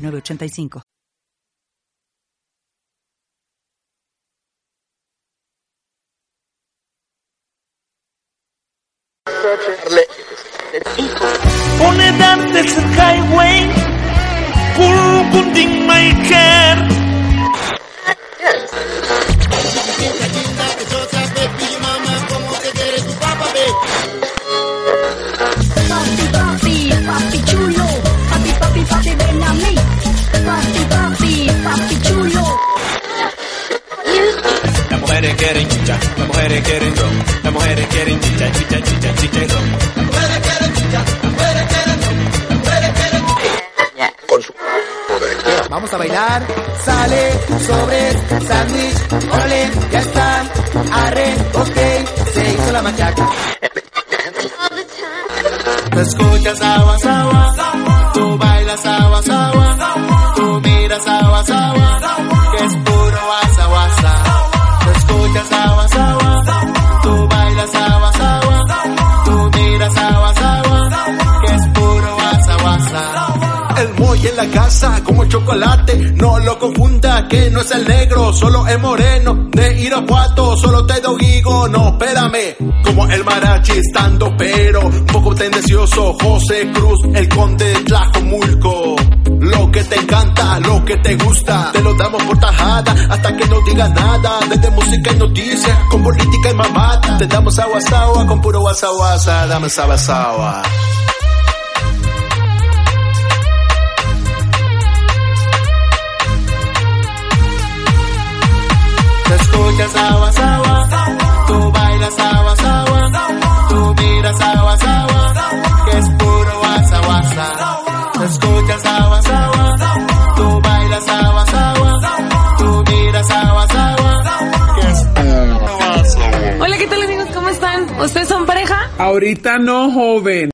8985. On a damn desert highway, Kurukunding my care. Mujeres quieren chicha, las mujeres quieren ron, las mujeres quieren chicha, chicha, chicha, chicha y ron. Las mujeres quieren chicha, las mujeres quieren ron, las mujeres quieren Vamos a bailar, sale, sobres, sándwich, órale, ya están, arre, ok, se hizo la machaca. Tú escuchas agua, agua, tú bailas agua, agua, tú miras agua, agua, Tú El Moy en la casa como chocolate, no lo confunda que no es el negro, solo es moreno. De Irapuato, solo te digo, no, espérame. Como el marachi estando pero, un poco tendencioso, José Cruz, el conde de Tlajomulco. Lo que te encanta, lo que te gusta, te lo damos por tajada, hasta que no digas nada, desde música y noticias, con política y mamata. Te damos agua, con puro guasa, dame agua, escuchas agua, agua, tú bailas agua, agua, tú miras agua, agua, que es puro guasa, guasa. Escuchas agua, agua, tú bailas agua, agua, tú miras agua, agua, que es puro guasa, guasa. Hola, ¿qué tal amigos? ¿Cómo están? ¿Ustedes son pareja? Ahorita no, joven.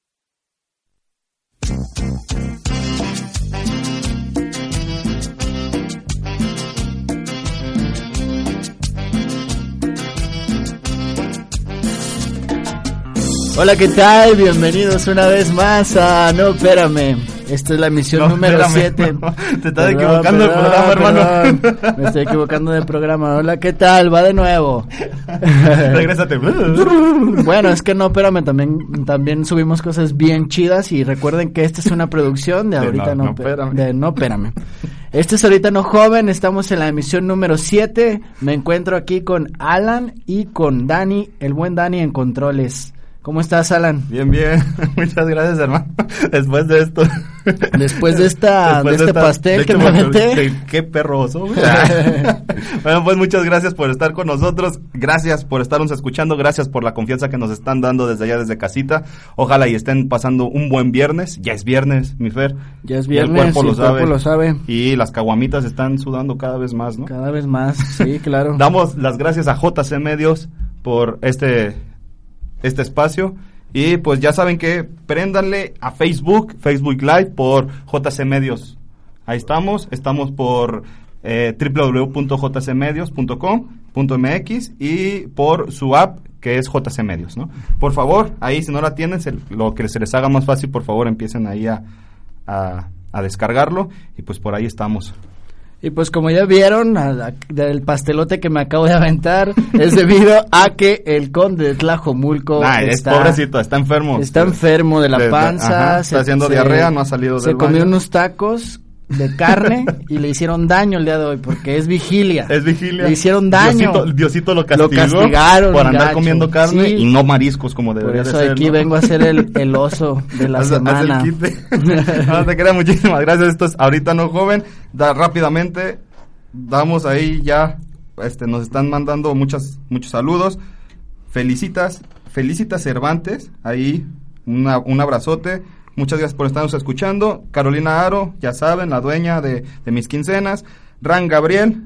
Hola, ¿qué tal? Bienvenidos una vez más a No, espérame. Esta es la emisión No, número espérame, 7. no. Te estás equivocando de programa, hermano. Me estoy equivocando de programa. Hola, ¿qué tal? Va de nuevo. Regrésate. bueno, es que no, espérame, también, también subimos cosas bien chidas y recuerden que esta es una producción de De ahorita no, no, no, pe- espérame. de no, espérame. Este es ahorita no joven, estamos en la emisión número 7. Me encuentro aquí con Alan y con Dani, el buen Dani en controles. ¿Cómo estás, Alan? Bien, bien. Muchas gracias, hermano. Después de esto. Después de esta- de este esta- pastel de que este me de- Qué perroso. bueno, pues muchas gracias por estar con nosotros. Gracias por estarnos escuchando. Gracias por la confianza que nos están dando desde allá, desde casita. Ojalá y estén pasando un buen viernes. Ya es viernes, mi Fer. Ya es Y el viernes, cuerpo lo el cuerpo sabe. lo sabe. Y las caguamitas están sudando cada vez más, ¿no? Cada vez más, sí, claro. Damos las gracias a JC Medios por este, este espacio. Y pues ya saben que préndanle a Facebook, Facebook Live por JC Medios. Ahí estamos, estamos por eh, www.jcmedios.com.mx y por su app que es JC Medios, ¿no? Por favor, ahí si no la tienen, lo que se les haga más fácil, por favor empiecen ahí a, a descargarlo y pues por ahí estamos. Y pues como ya vieron, a la- del pastelote que me acabo de aventar es debido a que el conde de Tlajomulco Nah, es está, pobrecito, está enfermo. está enfermo de la panza. ajá, está haciendo diarrea, no ha salido Se del comió baño. unos tacos de carne y le hicieron daño el día de hoy porque es vigilia. Es vigilia. Le hicieron daño. Diosito, Diosito lo castigó castigaron, por andar gacho. comiendo carne Sí. y no mariscos como Por debería de eso ser. aquí ¿no? vengo a ser el, el oso de la Haz- semana. quite. no, te queda muchísimas gracias. Esto es ahorita no joven. Da, rápidamente damos ahí ya. Este, nos están mandando muchas, muchos saludos. Felicitas, felicitas Cervantes. Ahí una- un abrazote. Muchas gracias por estarnos escuchando. Carolina Aro, ya saben, la dueña de, de mis quincenas. Ran Gabriel,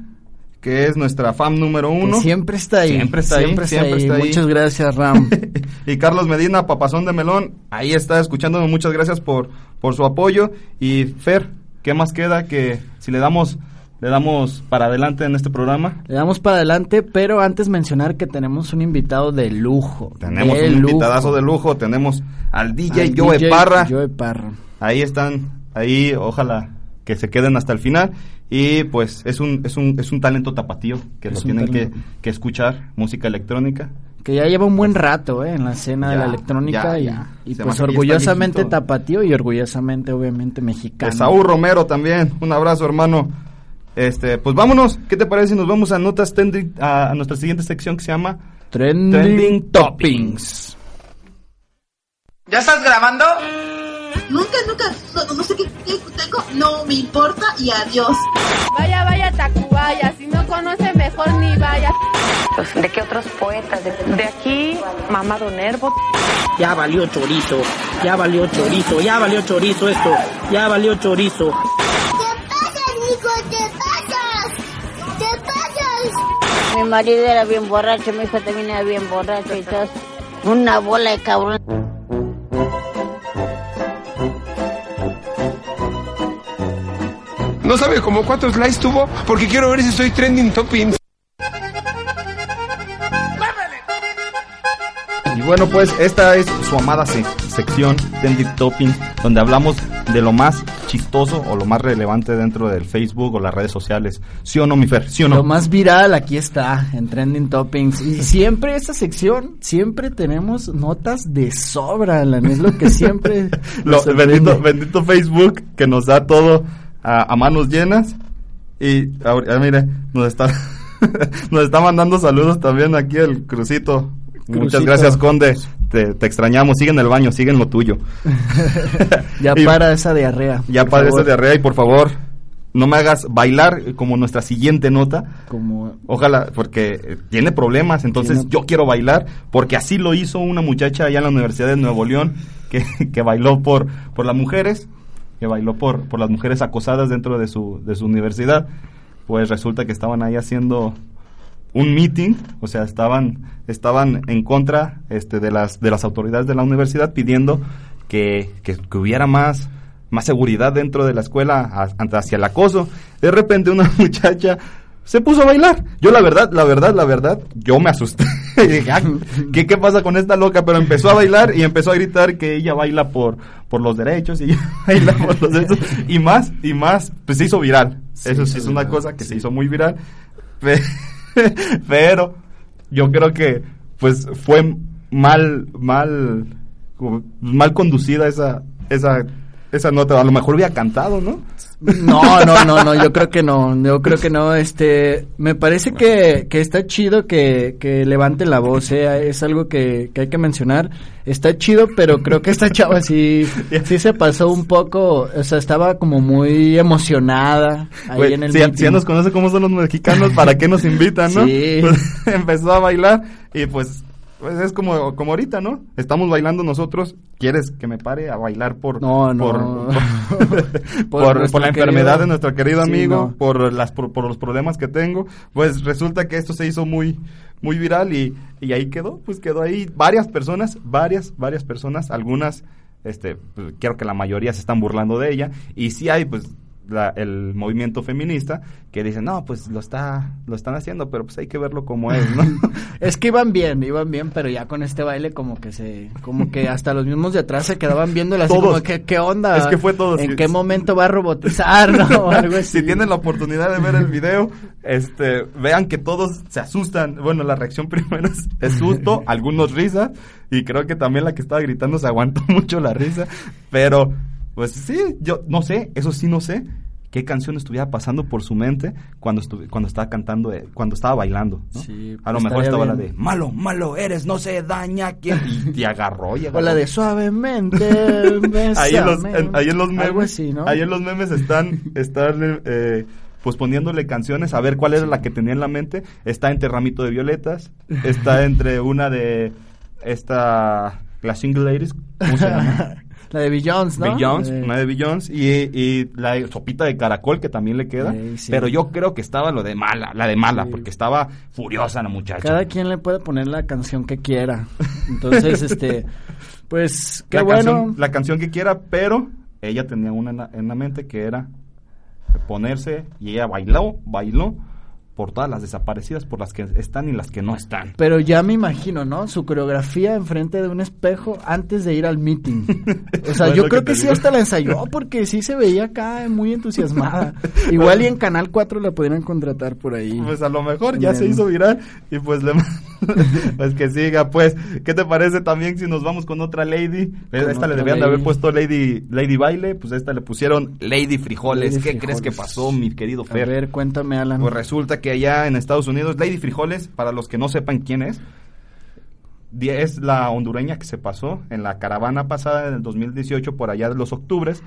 que es nuestra fan número uno. Que siempre está ahí. Siempre está siempre ahí. Está siempre ahí. está ahí. Muchas gracias, Ram. y Carlos Medina, papazón de melón, ahí está escuchándonos. Muchas gracias por, por su apoyo. Y Fer, ¿qué más queda que si le damos le damos para adelante en este programa? Le damos para adelante, pero antes mencionar que tenemos un invitado de lujo. Tenemos de un lujo. invitadazo de lujo, tenemos al DJ Al Joe DJ Parra. Joe Parra. Ahí están, ahí ojalá que se queden hasta el final y pues es un es un es un talento tapatío que Es lo tienen que, que escuchar, música electrónica. Que ya lleva un buen rato eh, en la escena de la electrónica ya, y, ya. y pues orgullosamente tapatío y orgullosamente obviamente mexicano. Esaú Romero también, un abrazo hermano. Este, pues vámonos, ¿qué te parece si nos vamos a notas trending, a, a nuestra siguiente sección que se llama Trending, Trending Toppings? ¿Ya estás grabando? Nunca, nunca, no, no sé qué, qué tengo, no me importa y adiós. Vaya, vaya, Tacubaya, si no conoce mejor ni vaya. Pues, ¿De qué otros poetas? De, de aquí, Mamado Nervo. Ya valió chorizo, ya valió chorizo, ya valió chorizo esto, ya valió chorizo. Mi marido era bien borracho, mi hijo también era bien borracho y todo. Una bola de cabrón. No sabe como cuántos likes tuvo porque quiero ver si soy trending topping. Y bueno, pues esta es su amada se- sección Trending Toppings, donde hablamos de lo más chistoso o lo más relevante dentro del Facebook o las redes sociales. ¿Sí o no, mi Fer? ¿Sí o no? Lo más viral aquí está en Trending Toppings. Y siempre esta sección, siempre tenemos notas de sobra, Alan. Es lo que siempre. Lo- bendito, bendito Facebook que nos da todo a, a manos llenas. Y ahora, mire, nos está, nos está mandando saludos también aquí el Crucito. Muchas Crucito. gracias, Conde. Te, te extrañamos. Sigue en el baño, sigue en lo tuyo. ya Y- para esa diarrea. Ya para favor. esa diarrea y por favor, no me hagas bailar como nuestra siguiente nota. Como Ojalá, porque tiene problemas, entonces Tiene- yo quiero bailar, porque así lo hizo una muchacha allá en la Universidad de Nuevo León, que, que bailó por, por las mujeres, que bailó por, por las mujeres acosadas dentro de su, de su universidad. Pues resulta que estaban ahí haciendo un meeting, o sea, estaban, estaban en contra este, de, las, de las autoridades de la universidad pidiendo que, que, que hubiera más, más seguridad dentro de la escuela hacia el acoso. De repente una muchacha se puso a bailar. Yo la verdad, la verdad, la verdad, yo me asusté. y dije, "Ah, ¿qué, ¿qué pasa con esta loca? Pero empezó a bailar y empezó a gritar que ella baila por, por los derechos y ella baila por los derechos. Y más, y más, pues se hizo viral. Eso sí es una viral, cosa que se hizo muy viral. Pe- pero yo creo que pues fue mal mal mal conducida esa esa esa nota a lo mejor hubiera cantado no No, no, no, no, yo creo que no, yo creo que no, este, me parece que, que está chido que, que levante la voz, eh, es algo que, que hay que mencionar, está chido, pero creo que esta chava sí, sí se pasó un poco, o sea, estaba como muy emocionada ahí Güey, en el si, meeting. si ya nos conoce cómo son los mexicanos para qué nos invitan no Sí. Pues, empezó a bailar y pues pues es como, como ahorita, ¿no? Estamos bailando nosotros. ¿Quieres que me pare a bailar por No, no. por, por, la enfermedad de nuestro querido Sí, amigo, no. por las por, los problemas que tengo? Pues resulta que esto se hizo muy muy viral y, y ahí quedó, pues quedó ahí varias personas, varias varias personas, algunas este pues, quiero que la mayoría se están burlando de ella y sí hay pues la- el movimiento feminista que dice no pues lo está lo están haciendo pero pues hay que verlo como es no Es que iban bien, iban bien, pero ya con este baile como que se, como que hasta los mismos de atrás se quedaban viéndola así Todos. como que, ¿qué onda? Es que fue todos. ¿En qué momento va a robotizar, no? O algo así. si tienen la oportunidad de ver el video, este, vean que todos se asustan. Bueno, la reacción primero es, es susto, algunos risa, y creo que también la que estaba gritando se aguantó mucho la risa. Pero, pues sí, yo no sé, eso sí no sé qué canción estuviera pasando por su mente cuando estu- cuando estaba cantando, eh, cuando estaba bailando. ¿no? Sí, A lo mejor estaría estaba la de malo, malo eres, no se daña quien y te agarró y O agarró. la de suavemente, ahí en los, bésame. en- ahí en los memes, Algo así, ¿no? ahí en los memes están, están eh, pues poniéndole canciones a ver cuál era la que tenía en la mente. Está entre Ramito de Violetas, está entre una de esta las Single Ladies, ¿cómo se llama? La de Billions, ¿no? Billions, Eh, una de Billions y, y la sopita de caracol que también le queda. Sí. Pero yo creo que estaba lo de mala, la de mala, porque estaba furiosa la muchacha. Cada quien le puede poner la canción que quiera. Entonces, este, pues, qué la bueno. Canción, la canción que quiera, pero ella tenía una en la, en la mente que era ponerse y ella bailó, bailó por todas las desaparecidas, por las que están y las que no están. Pero ya me imagino, ¿no? Su coreografía enfrente de un espejo antes de ir al meeting. O sea, Pues yo creo que sí hasta la ensayó porque sí se veía acá muy entusiasmada. Igual y en Canal 4 la podrían contratar por ahí. Pues a lo mejor ya se hizo viral y pues le pues que siga pues qué te parece también si nos vamos con otra lady a Con esta le debían de haber puesto lady lady baile pues a esta le pusieron lady frijoles Lady qué crees que pasó mi querido A Fer ver, cuéntame, Alan. pues resulta que allá en Estados Unidos lady frijoles para los que no sepan quién es es la hondureña que se pasó en la caravana pasada en el 2018 por allá de los octubres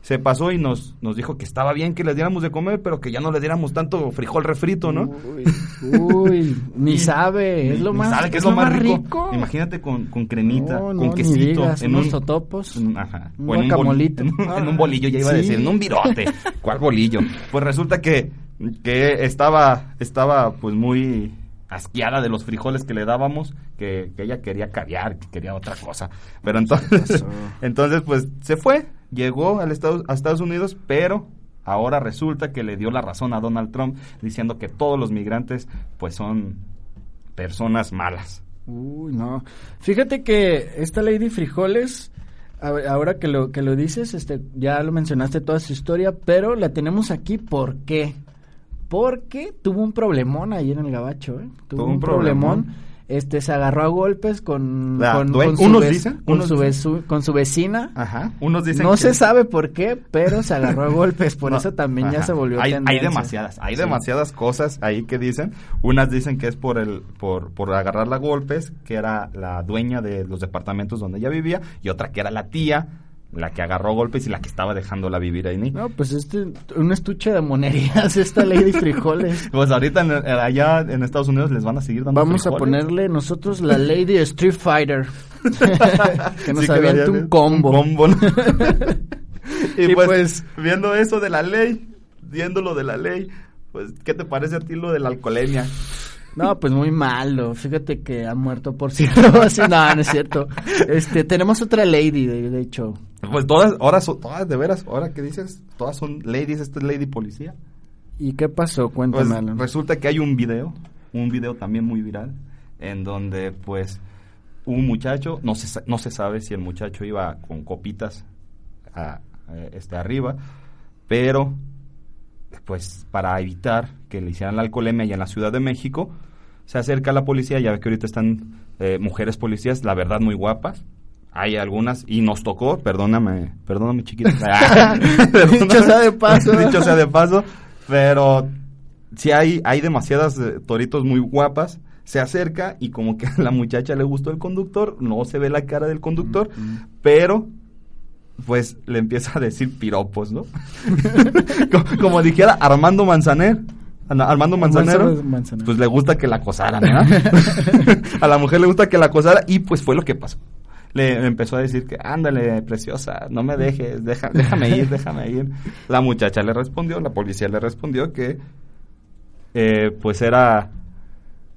se pasó y nos, nos dijo que estaba bien que les diéramos de comer, pero que ya no le diéramos tanto frijol refrito, ¿no? Uy, uy, ni sabe, es lo más, sabe que es, lo más rico. Imagínate con, con cremita, No, con no, quesito, digas, en unos un totopos, ajá, un o en bol- guacamolito. en, un, en un bolillo, ya iba a decir, en un virote. ¿Cuál bolillo? Pues resulta que, que estaba, estaba pues muy asqueada de los frijoles que le dábamos, que, que ella quería caviar, que quería otra cosa. Pero entonces, entonces pues se fue, llegó al Estados, a Estados Unidos, pero ahora resulta que le dio la razón a Donald Trump diciendo que todos los migrantes pues son personas malas. Uy, no. Fíjate que esta Lady Frijoles, ahora que lo que lo dices, este, ya lo mencionaste toda su historia, pero la tenemos aquí ¿por qué? Porque tuvo un problemón ahí en el gabacho, ¿eh? Tuvo Tuvo un un problemón. problemón. Este se agarró a golpes con, La con, con su, unos dicen, con, unos su con vecina. Ajá. Unos dicen no que- se sabe por qué, pero se agarró a golpes, por No, eso también ya se volvió hay, hay demasiadas, hay Sí. demasiadas cosas ahí que dicen. Unas dicen que es por el, por, por agarrarla a golpes, que era la dueña de los departamentos donde ella vivía, y otra que era la tía, la que agarró golpes y la que estaba dejándola vivir ahí. No, pues este, un estuche de monerías esta Lady Frijoles. Pues ahorita en- en- allá en Estados Unidos les van a seguir dando Vamos a ponerle nosotros la Lady Street Fighter. que nos Sí, aviente un combo. un combo, ¿no? y, Y pues, pues- viendo eso de la ley, viendo lo de la ley, pues, ¿qué te parece a ti lo de la alcoholemia? No, pues muy malo. Fíjate que ha muerto por cirrosis. no, no es cierto. Este, tenemos otra Lady, de, de hecho. Pues todas, ahora son, todas de veras, ahora que dices, todas son ladies, esta es lady policía. ¿Y qué pasó? Cuéntame, Pues Alan. resulta que hay un video, un video también muy viral, en donde pues un muchacho, no se, no se sabe si el muchacho iba con copitas a, a- este, arriba, pero pues para evitar que le hicieran la alcoholemia allá en la Ciudad de México, se acerca a la policía, ya ve que ahorita están eh, mujeres policías, la verdad muy guapas, hay algunas, y nos tocó, perdóname, perdóname chiquita. Dicho sea de paso. Dicho sea de paso, pero si hay, hay demasiadas eh, toritos muy guapas, se acerca y como que a la muchacha le gustó el conductor, no se ve la cara del conductor, pero pues le empieza a decir piropos, ¿no? como, como dijera Armando Manzaner. Armando Manzanero. pues le gusta que la acosaran, ¿verdad? a la mujer le gusta que la acosara y pues fue lo que pasó. Le empezó a decir que, ándale, preciosa, no me dejes, deja, déjame ir, déjame ir. La muchacha le respondió, la policía le respondió que, eh, pues era,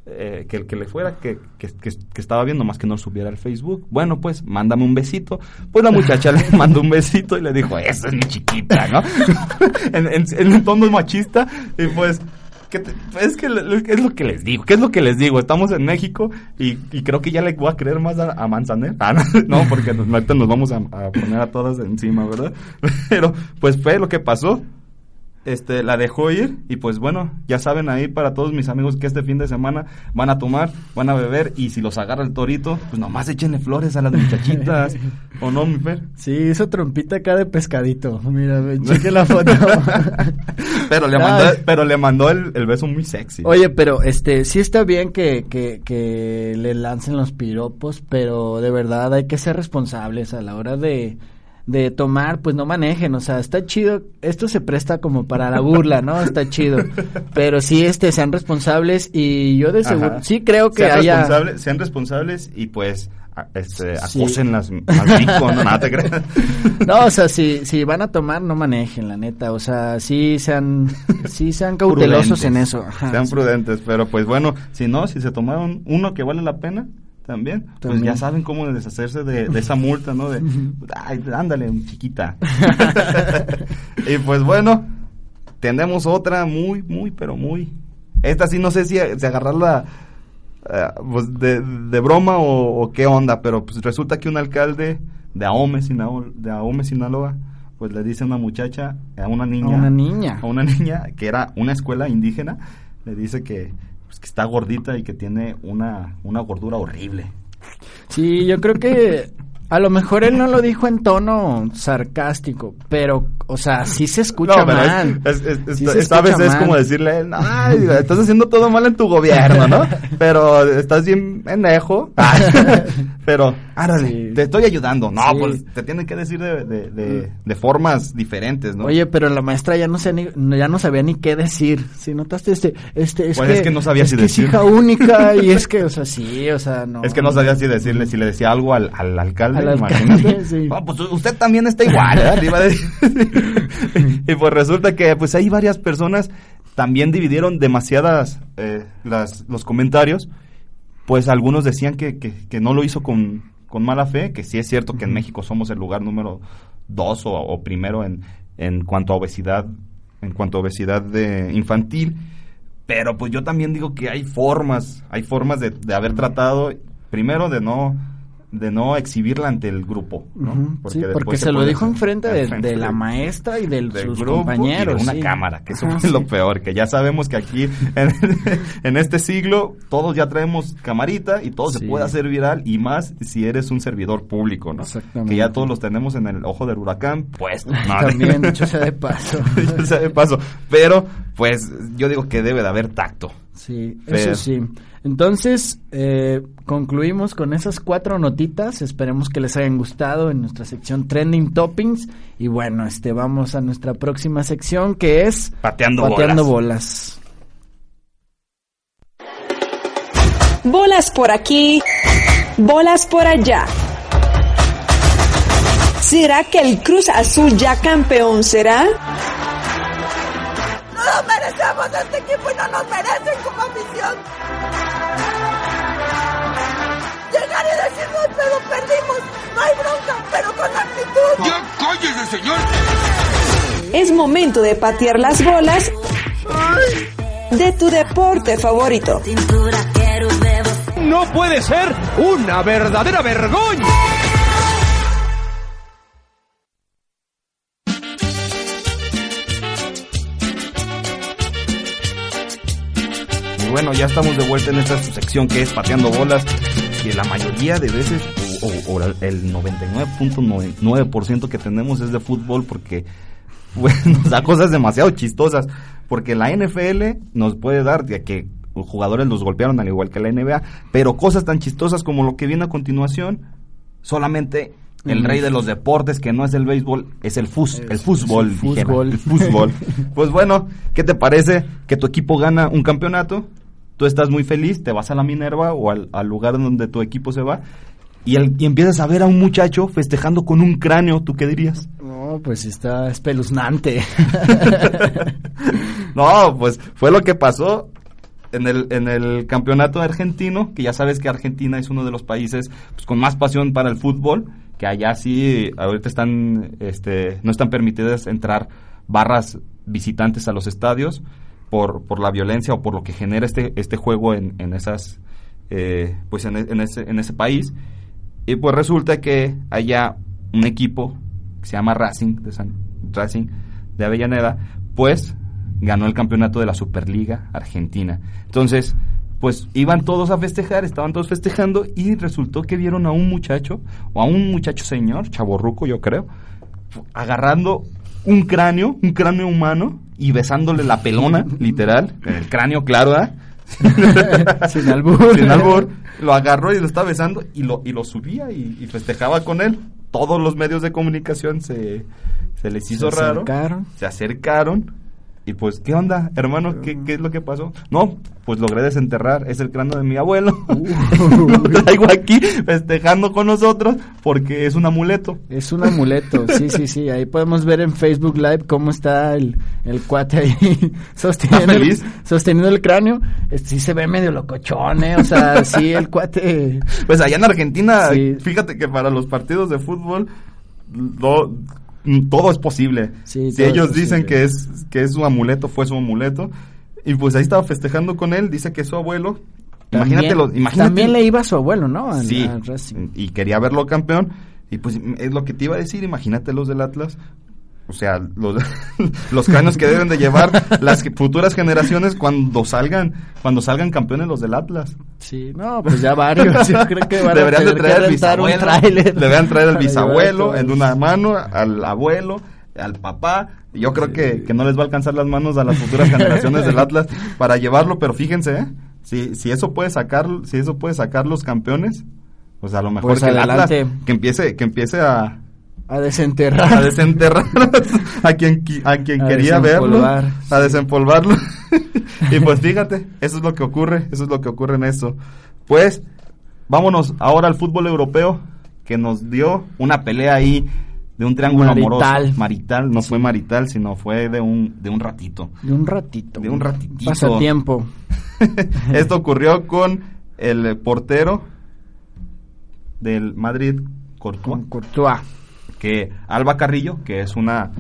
eh, que el que le fuera, que, que, que- que estaba viendo más que no subiera al Facebook. Bueno, pues, mándame un besito. Pues la muchacha le mandó un besito y le dijo, esa es mi chiquita, ¿no? en, en, en un tono machista, y pues, ¿qué te- es que es lo que les digo, ¿qué es lo que les digo? Estamos en México y, y creo que ya le voy a creer más a, a Manzaner. Ah, no, no, porque nos, ahorita nos vamos a, a poner a todas encima, ¿verdad? Pero, pues fue lo que pasó este, la dejó ir y pues bueno, ya saben ahí para todos mis amigos que este fin de semana van a tomar, van a beber y si los agarra el torito, pues nomás échenle flores a las muchachitas, ¿o no, mi Fer? Sí, hizo trompita acá de pescadito. Mira, cheque la foto. Pero le mandó, pero le mandó el, el beso muy sexy. Oye, pero este, sí está bien que, que, que le lancen los piropos, pero de verdad hay que ser responsables a la hora de, de tomar, pues no manejen, o sea, está chido, esto se presta como para la burla, ¿no? Está chido, pero sí, este, sean responsables y yo de seguro, Ajá. sí creo que sean haya... responsables, sean responsables y pues a- este, Sí. acosen las, rico, no, nada te creas. No, o sea, si, si van a tomar, no manejen, la neta. O sea, sí sean, sí sean cautelosos Prudentes. en eso. Ajá, Sean sí. prudentes, pero pues bueno, si no, si se tomaron uno que vale la pena, también, pues ya saben cómo deshacerse de, de esa multa, ¿no? De, ay, ándale, chiquita. y pues bueno, tenemos otra muy, muy, pero muy... Esta sí no sé si, si agarrarla eh, pues de, de broma o, o qué onda, pero pues resulta que un alcalde de Ahome, Sinaloa, de Ahome, Sinaloa, pues le dice a una muchacha, a una niña, una niña. a una niña que era una escuela indígena, le dice que, pues, que está gordita y que tiene una, una gordura horrible. Sí, yo creo que a lo mejor él no lo dijo en tono sarcástico, pero, o sea, sí se escucha No, mal. es- es- es- Sí se esta vez es como decirle ay, estás haciendo todo mal en tu gobierno, ¿no? Pero estás bien pendejo. Pero, árale, te estoy ayudando. No, Sí. pues te tienen que decir de, de, de, de formas diferentes, ¿no? Oye, pero la maestra ya no, sé ni- ya no sabía ni qué decir. Si notaste este, este, es Pues que, es que no sabía es si que decir. es hija única y es que, o sea, sí, o sea, no. Es que no sabía si decirle, si le decía algo al, al alcalde, Al alcalde, imagínate. sí. "Ah, pues usted también está igual, decir. y pues resulta que pues hay varias personas también dividieron demasiadas eh, las, los comentarios. Pues algunos decían que, que, que no lo hizo con, con mala fe, que sí es cierto que en México somos el lugar número dos o, o primero en, en cuanto a obesidad, en cuanto a obesidad de infantil. Pero pues yo también digo que hay formas, hay formas de, de haber tratado, primero de no de no exhibirla ante el grupo, ¿no? Sí, porque se lo dijo enfrente de, la maestra y de sus grupo compañeros. y de una sí. cámara, que eso Ajá, es sí. lo peor, que ya sabemos que aquí en, en este siglo todos ya traemos camarita y todo se puede hacer viral y más si eres un servidor público, ¿no? Exactamente. Que ya todos los tenemos en el ojo del huracán, pues. También, dicho sea de paso. Dicho sea de paso, pero pues yo digo que debe de haber tacto. Sí, Pero- eso sí. Entonces, eh, concluimos con esas cuatro notitas. Esperemos que les hayan gustado en nuestra sección Trending Toppings. Y bueno, este vamos a nuestra próxima sección que es Pateando bolas. Bolas por aquí, bolas por allá. ¿Será que el Cruz Azul ya campeón será? No nos merecemos este equipo y no nos merecen como afición. Llegar y decir no, pero perdimos. No hay bronca, pero con actitud. ¡Ya cállese, señor! Es momento de patear las bolas de tu deporte favorito. ¡No puede ser una verdadera vergüenza! Bueno, ya estamos de vuelta en esta sección que es pateando bolas, que la mayoría de veces, o, o- o el 99.9% que tenemos es de fútbol porque nos da cosas demasiado chistosas, porque la NFL nos puede dar de que jugadores los golpearon al igual que la NBA, pero cosas tan chistosas como lo que viene a continuación, solamente el rey de los deportes, que no es el béisbol, es el, fus, el fútbol. el fútbol. pues bueno, ¿qué te parece que tu equipo gana un campeonato? Tú estás muy feliz, te vas a la Minerva o al, al lugar donde tu equipo se va y, el- y empiezas a ver a un muchacho festejando con un cráneo. ¿Tú qué dirías? No, pues está espeluznante. No, pues fue lo que pasó en el, en el campeonato argentino, que ya sabes que Argentina es uno de los países pues, con más pasión para el fútbol, que allá sí, ahorita están, este, no están permitidas entrar barras visitantes a los estadios por, por la violencia o por lo que genera este, este juego en, en esas, eh, pues en, en ese, en ese país. Y pues resulta que allá un equipo que se llama Racing de San, Racing de Avellaneda, pues ganó el campeonato de la Superliga Argentina. Entonces, pues iban todos a festejar, estaban todos festejando y resultó que vieron a un muchacho, o a un muchacho señor, chaborruco yo creo, agarrando un cráneo, un cráneo humano y besándole la pelona, literal, el cráneo claro, ¿ah? Sin albur. Sin albur. Lo agarró y lo estaba besando y lo, y lo subía y, y festejaba con él. Todos los medios de comunicación se, se les Se hizo raro. acercaron. Se acercaron. Y pues, ¿qué onda, hermano? ¿Qué, qué es lo que pasó? No, pues logré desenterrar, es el cráneo de mi abuelo. lo traigo aquí festejando con nosotros porque es un amuleto. Es un amuleto, sí, sí, sí. Ahí podemos ver en Facebook Live cómo está el, el cuate ahí sosteniendo, el, feliz? sosteniendo el cráneo. Este, sí se ve medio locochón, ¿eh? O sea, sí, el cuate... Pues allá en Argentina, Sí. fíjate que para los partidos de fútbol lo- todo es posible. Sí, si ellos dicen que es que es su amuleto, fue su amuleto. Y pues ahí estaba festejando con él, dice que es su abuelo. Imagínate También- lo, imagínate. También le iba a su abuelo, ¿no? Al- Sí, al y quería verlo campeón. Y pues es lo que te iba a decir, imagínate los del Atlas. O sea, los, los cráneos que deben de llevar las futuras generaciones cuando salgan, cuando salgan campeones los del Atlas. Sí, no, pues ya varios. Yo creo que van a Deberían de tener que traer un bisabuelo. Deberían traer al bisabuelo en una mano, al abuelo, al papá. Yo creo que, que no les va a alcanzar las manos a las futuras generaciones del Atlas para llevarlo, pero fíjense, ¿eh? si, si eso puede sacar, si eso puede sacar los campeones, pues a lo mejor Pues que el Atlas adelante. que empiece, que empiece a, A desenterrar. a desenterrar a quien, qui- a quien A quería verlo, a desempolvarlo. y pues fíjate, eso es lo que ocurre, eso es lo que ocurre en eso. Pues vámonos ahora al fútbol europeo que nos dio una pelea ahí de un triángulo Marital. amoroso. Marital, no fue marital, sino fue de un de un ratito. De un ratito. De un ratitito. Pasatiempo. Esto ocurrió con el portero del Madrid, Courtois. Courtois. Que Alba Carrillo, que es una,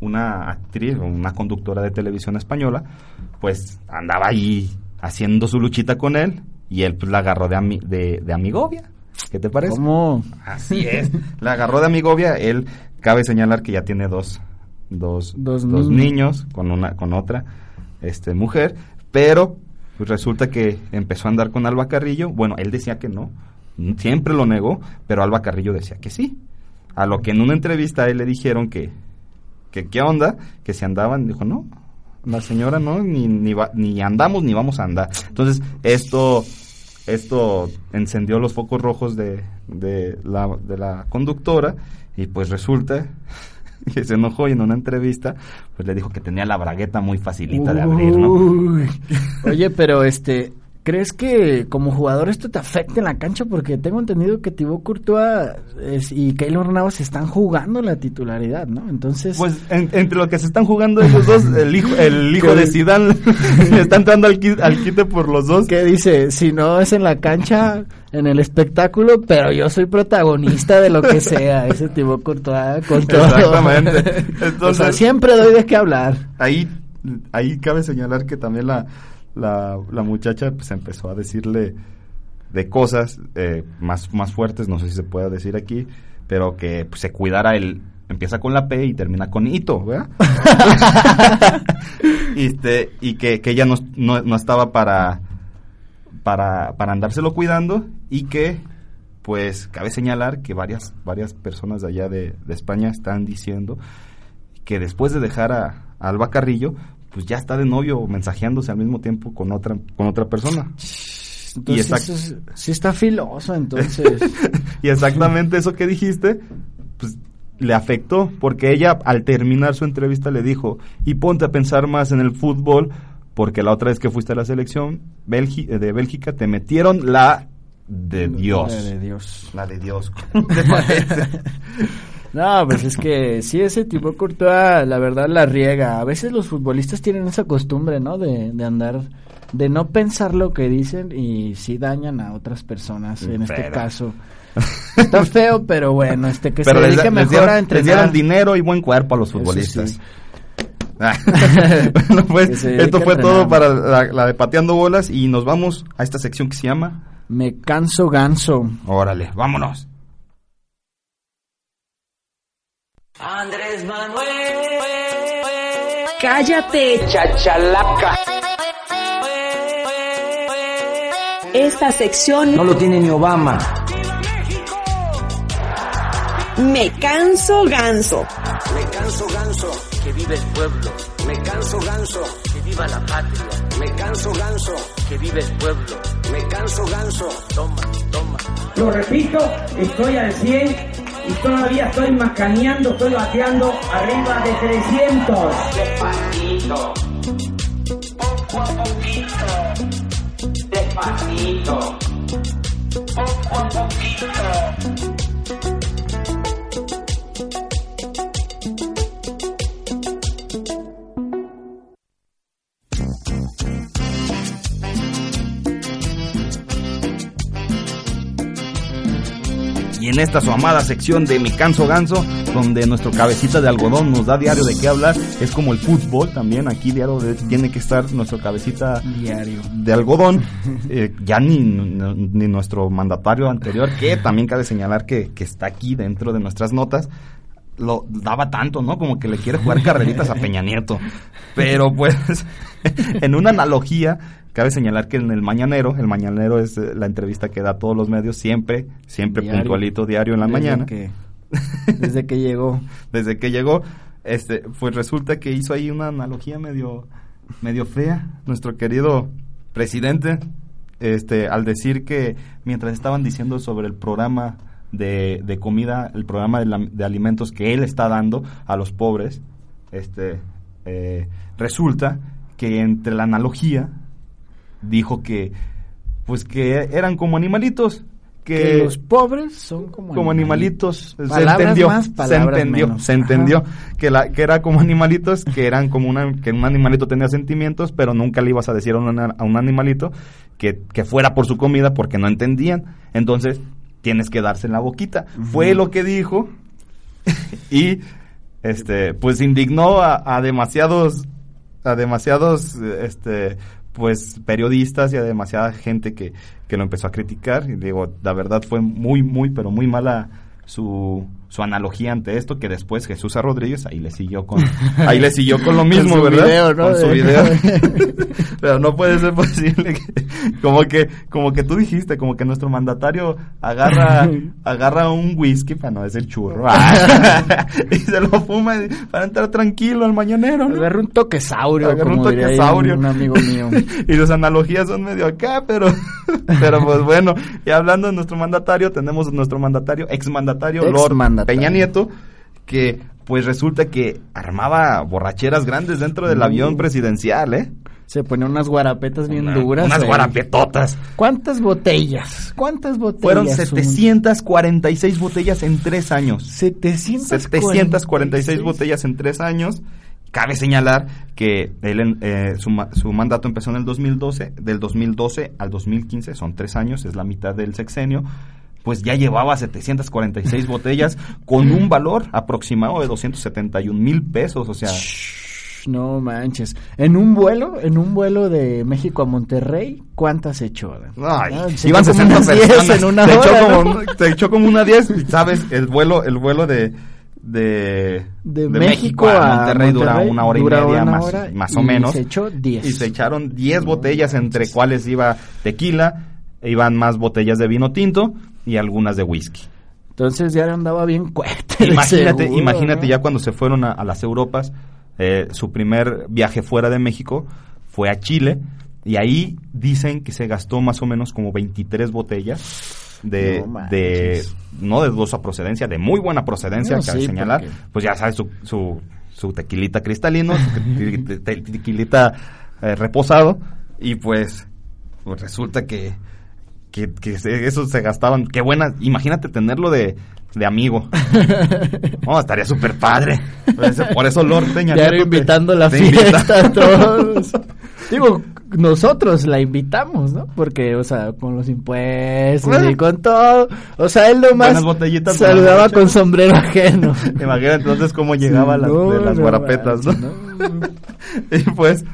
una actriz o una conductora de televisión española, pues andaba ahí haciendo su luchita con él y él pues la agarró de, ami- de, de amigovia. ¿Qué te parece? ¿Cómo? Así es. La agarró de amigovia. Él cabe señalar que ya tiene dos, dos, Dos dos niños. niños con una con otra este mujer, pero pues resulta que empezó a andar con Alba Carrillo. Bueno, él decía que no, siempre lo negó, pero Alba Carrillo decía que sí. A lo que en una entrevista a él le dijeron que que qué onda, que si andaban, dijo, "No, la señora no ni ni, va- ni andamos ni vamos a andar." Entonces, esto esto encendió los focos rojos de, de, la, de la conductora y pues resulta que se enojó y en una entrevista pues le dijo que tenía la bragueta muy facilita de abrir, ¿no? Uy. Oye, pero este, ¿crees que como jugador esto te afecta en la cancha? Porque tengo entendido que Thibaut Courtois es- y Keylor Navas están jugando la titularidad, ¿no? Entonces... Pues en- entre lo que se están jugando ellos dos, el hijo, el hijo de Zidane le está entrando al, al quite por los dos. ¿Qué dice? Si no es en la cancha, en el espectáculo, pero yo soy protagonista de lo que sea. Ese Thibaut Courtois con todo. Exactamente. o sea, Entonces- siempre doy de qué hablar. ahí, ahí cabe señalar que también la, la, la muchacha pues empezó a decirle de cosas eh, más, más fuertes, no sé si se puede decir aquí, pero que pues, se cuidara el... Empieza con la P y termina con Ito, ¿verdad? y, este, y que, que ella no, no, no estaba para, para, para andárselo cuidando y que pues cabe señalar que varias, varias personas de allá de, de España están diciendo que después de dejar a, a Alba Carrillo, pues ya está de novio mensajeándose al mismo tiempo con otra, con otra persona. Entonces, exact- eso es- sí está filoso, entonces. y exactamente eso que dijiste, pues le afectó, porque ella al terminar su entrevista le dijo, y ponte a pensar más en el fútbol, porque la otra vez que fuiste a la selección Belgi- eh, de Bélgica te metieron la de Dios. La de Dios. La de Dios. ¿Cómo te parece? No, pues es que sí, ese tipo Courtois, la verdad, la riega. A veces los futbolistas tienen esa costumbre, ¿no? De, de andar, de no pensar lo que dicen y sí dañan a otras personas, en este caso. Está feo, pero bueno, este que Pero se les, dedique les mejor dieron, a les entrenar. dieron dinero y buen cuerpo a los futbolistas. sí. Bueno, pues esto fue todo para la, la de pateando bolas y nos vamos a esta sección que se llama Me canso ganso. Órale, vámonos. Andrés Manuel. Cállate, Chachalaca. esta sección No lo tiene ni Obama. Me canso ganso. Me canso ganso. Que vive el pueblo. Me canso ganso. Que viva la patria. Me canso ganso. Que vive el pueblo. Me canso ganso. Toma, toma. Lo repito, estoy al 100 y todavía estoy macaneando, estoy bateando arriba de 300. Despacito, poco a poquito, despacito, poco a poquito. En esta su amada sección de Mi Canso Ganso, donde nuestro cabecita de algodón nos da diario de qué hablar, es como el fútbol también, aquí diario de- tiene que estar nuestro cabecita Diario. de algodón, eh, ya ni, ni nuestro mandatario anterior, que también cabe señalar que, que está aquí dentro de nuestras notas, lo daba tanto, ¿no? Como que le quiere jugar carreritas a Peña Nieto. Pero pues, en una analogía, cabe señalar que en el Mañanero, el Mañanero es eh, la entrevista que da a todos los medios, siempre, siempre Diario. puntualito, diario en la Desde mañana. que- desde que llegó. Desde que llegó, este, pues resulta que hizo ahí una analogía medio, medio fea, nuestro querido presidente, este, al decir que mientras estaban diciendo sobre el programa de, de comida, el programa de, la- de alimentos que él está dando a los pobres, este, eh, resulta que entre la analogía dijo que, pues que eran como animalitos, que, Que los pobres son como, como animalitos. Se Palabras entendió, más, se entendió, menos. se entendió que la que era como animalitos, que eran como una que un animalito tenía sentimientos, pero nunca le ibas a decir a un, a un animalito que, que fuera por su comida porque no entendían. Entonces, tienes que darse en la boquita. Fue lo que dijo y este pues indignó a, a demasiados a demasiados este pues periodistas y a demasiada gente que, que lo empezó a criticar. Y digo la verdad fue muy muy pero muy mala su, su analogía ante esto que después Jesús A. Rodríguez ahí le siguió con ahí le siguió con lo Con mismo su verdad video, ¿no? con su De- video pero no puede ser posible que, como que como que tú dijiste como que nuestro mandatario agarra agarra un whisky para no decir churro y se lo fuma para entrar tranquilo al mañanero ¿no? Agarra un toquesaurio, Agarra un como toquesaurio. un amigo mío. y las analogías son medio acá, pero, pero pues bueno. Y hablando de nuestro mandatario, tenemos nuestro mandatario, exmandatario, Lord Peña Nieto, que pues resulta que armaba borracheras grandes dentro del avión presidencial, ¿eh? Se ponía unas guarapetas bien Una- duras. unas guarapetotas. ¿Cuántas botellas? ¿Cuántas botellas? Fueron Un- 746 botellas en tres años. 746 746 botellas en tres años. Cabe señalar que él, eh, su, su mandato empezó en el 2012, del 2012 al 2015, son tres años, es la mitad del sexenio, pues ya llevaba 746 botellas con un valor aproximado de 271 mil pesos, o sea... No manches. En un vuelo, en un vuelo de México a Monterrey, ¿cuántas echó? Ay, Ah, iban echó como 60 unas 10 personas. en una se, echó hora, como, ¿no? se echó como una 10, y sabes, el vuelo, el vuelo de, de, De México a Monterrey, dura Monterrey una hora y dura media más, hora más o y menos. se echó 10. Y se echaron 10 botellas, entre cuales iba tequila, iban más botellas de vino tinto y algunas de whisky. Entonces ya andaba bien cuete. Imagínate, seguro, imagínate ¿no? ya cuando se fueron a, a las Europas, eh, su primer viaje fuera de México fue a Chile y ahí dicen que se gastó más o menos como 23 botellas de No de no de dudosa procedencia, de muy buena procedencia, No, sí, señalar. porque- Pues ya sabes su, su, su tequilita cristalino, su te- te- te- tequilita eh, reposado y pues, pues resulta que que, que se- eso se gastaban. Qué buena, imagínate tenerlo de, de amigo. No, estaría súper padre. Por eso, por eso Lord Peña Nieto te- invitando la te fiesta invita. a todos. Digo, nosotros la invitamos, ¿no? Porque, o sea, con los impuestos Bueno. y con todo. O sea, él nomás saludaba con sombrero ajeno. Imagina entonces cómo llegaba Sí, la- no, de las no guarapetas, ¿no? y pues,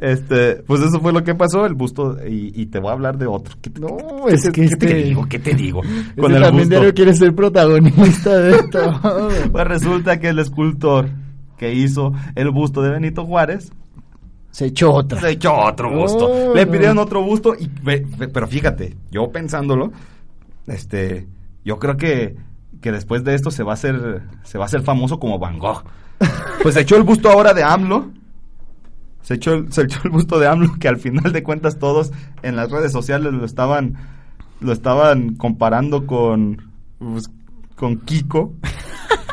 este, pues eso fue lo que pasó, el busto, y, y te voy a hablar de otro. ¿Qué, te- No, es que ¿qué te este- digo? ¿Qué te digo? Este Con el también busto. quiere ser protagonista de. Pues resulta que el escultor que hizo el busto de Benito Juárez Se echó otra. se echó otro busto. Le no. pidieron otro busto y pero fíjate, yo pensándolo, este, yo creo que que después de esto se va a hacer se va a hacer famoso como Van Gogh. Pues se echó el busto ahora de AMLO. Se echó, el, se echó el busto de AMLO que al final de cuentas todos en las redes sociales lo estaban lo estaban comparando con pues, con Kiko,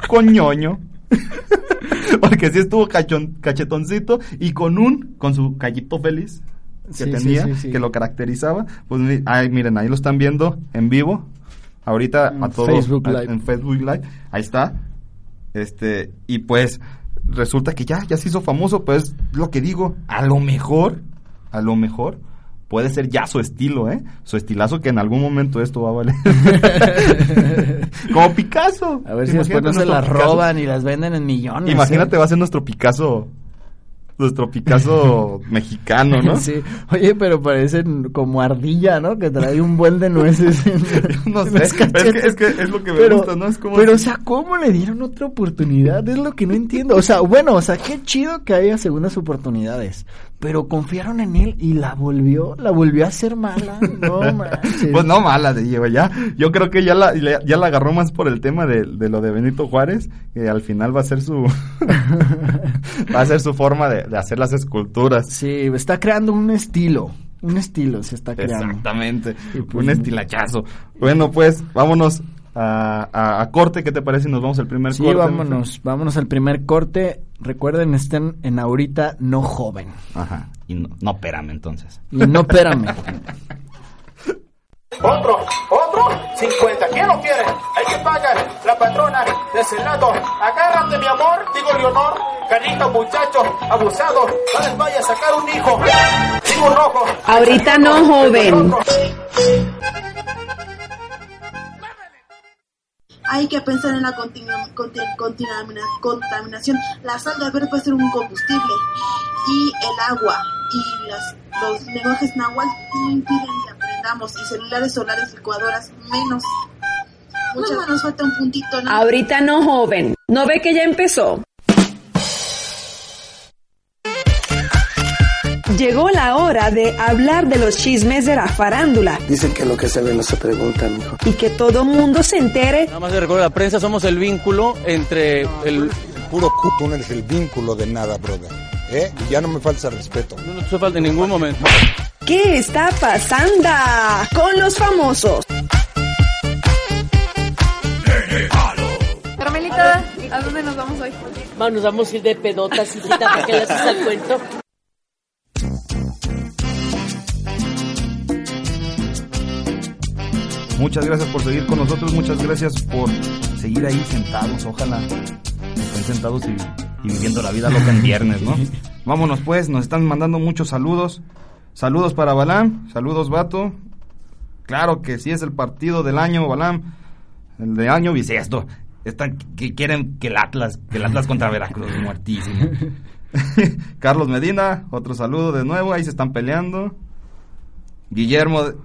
con ñoño. Porque sí estuvo cachon- cachetoncito y con un, con su callito feliz que Sí, tenía, sí, sí. que lo caracterizaba. Pues ay, miren, ahí lo están viendo en vivo. Ahorita En a todos Facebook Live. en Facebook Live. Ahí está. Este, y pues resulta que ya, ya se hizo famoso, pues lo que digo, a lo mejor, a lo mejor puede ser ya su estilo, ¿eh? Su estilazo que en algún momento esto va a valer. Como Picasso. A ver si después no se las Picasso. roban y las venden en millones. Imagínate, ¿eh? va a ser nuestro Picasso. Nuestro Picasso mexicano, ¿no? Sí. Oye, pero parecen como ardilla, ¿no? Que trae un buen de nueces. en- No en sé, los es que, es que es lo que me pero, gusta, ¿no? Es como pero, o sea, ¿cómo le dieron otra oportunidad? Es lo que no entiendo. O sea, bueno, o sea, qué chido que haya segundas oportunidades. Pero confiaron en él y la volvió, la volvió a hacer mala. No manches. Pues no mala de Diego, ya. Yo creo que ya la, ya ya la agarró más por el tema de, de lo de Benito Juárez, que al final va a ser su va a ser su forma de, de hacer las esculturas. Sí, está creando un estilo. Un estilo se está creando. Exactamente. Pues, un estilachazo. Bueno, pues vámonos a, a- a corte, ¿qué te parece? si Nos vamos al primer Sí, corte. vámonos, vámonos al primer corte. Recuerden, estén en ahorita no joven. Ajá. Y no, no, espérame entonces. Y no espérame. Otro, otro, Pagar. La patrona de Senado. Agárrate, mi amor, digo Leonor. Carita, muchacho, abusado. No les vaya a sacar un hijo. Digo rojo. Ahorita no, joven. Hay que pensar en la contaminación. La sal de verde puede ser un combustible. Y el agua y las, los lenguajes náhuatl no impiden que aprendamos. Y celulares solares, licuadoras, menos. Más nos falta un puntito, ¿no? Ahorita no, joven. ¿No ve que ya empezó? Llegó la hora de hablar de los chismes de la farándula Dicen que lo que se ve no se pregunta, mijo. y que todo mundo se entere Nada más le recuerdo a la prensa, somos el vínculo entre el... Puro c... Tú no eres el vínculo de nada, brother. ¿Eh? Y ya no me falta respeto. No nos hace falta en ningún momento. ¿Qué está pasando con los famosos? ¿A dónde nos vamos hoy? Nos vamos a ir de pedotas, hijita, para que le haces al cuento. Muchas gracias por seguir con nosotros, muchas gracias por seguir ahí sentados, ojalá estén sentados y, y viviendo la vida loca en viernes, ¿no? Vámonos pues, nos están mandando muchos saludos. Saludos para Balam, saludos Vato. Claro que sí es el partido del año, Balam. El de año bisiesto. Están que quieren que el Atlas, que el Atlas contra Veracruz, muertísimo. Carlos Medina, otro saludo de nuevo, ahí se están peleando. Guillermo, de-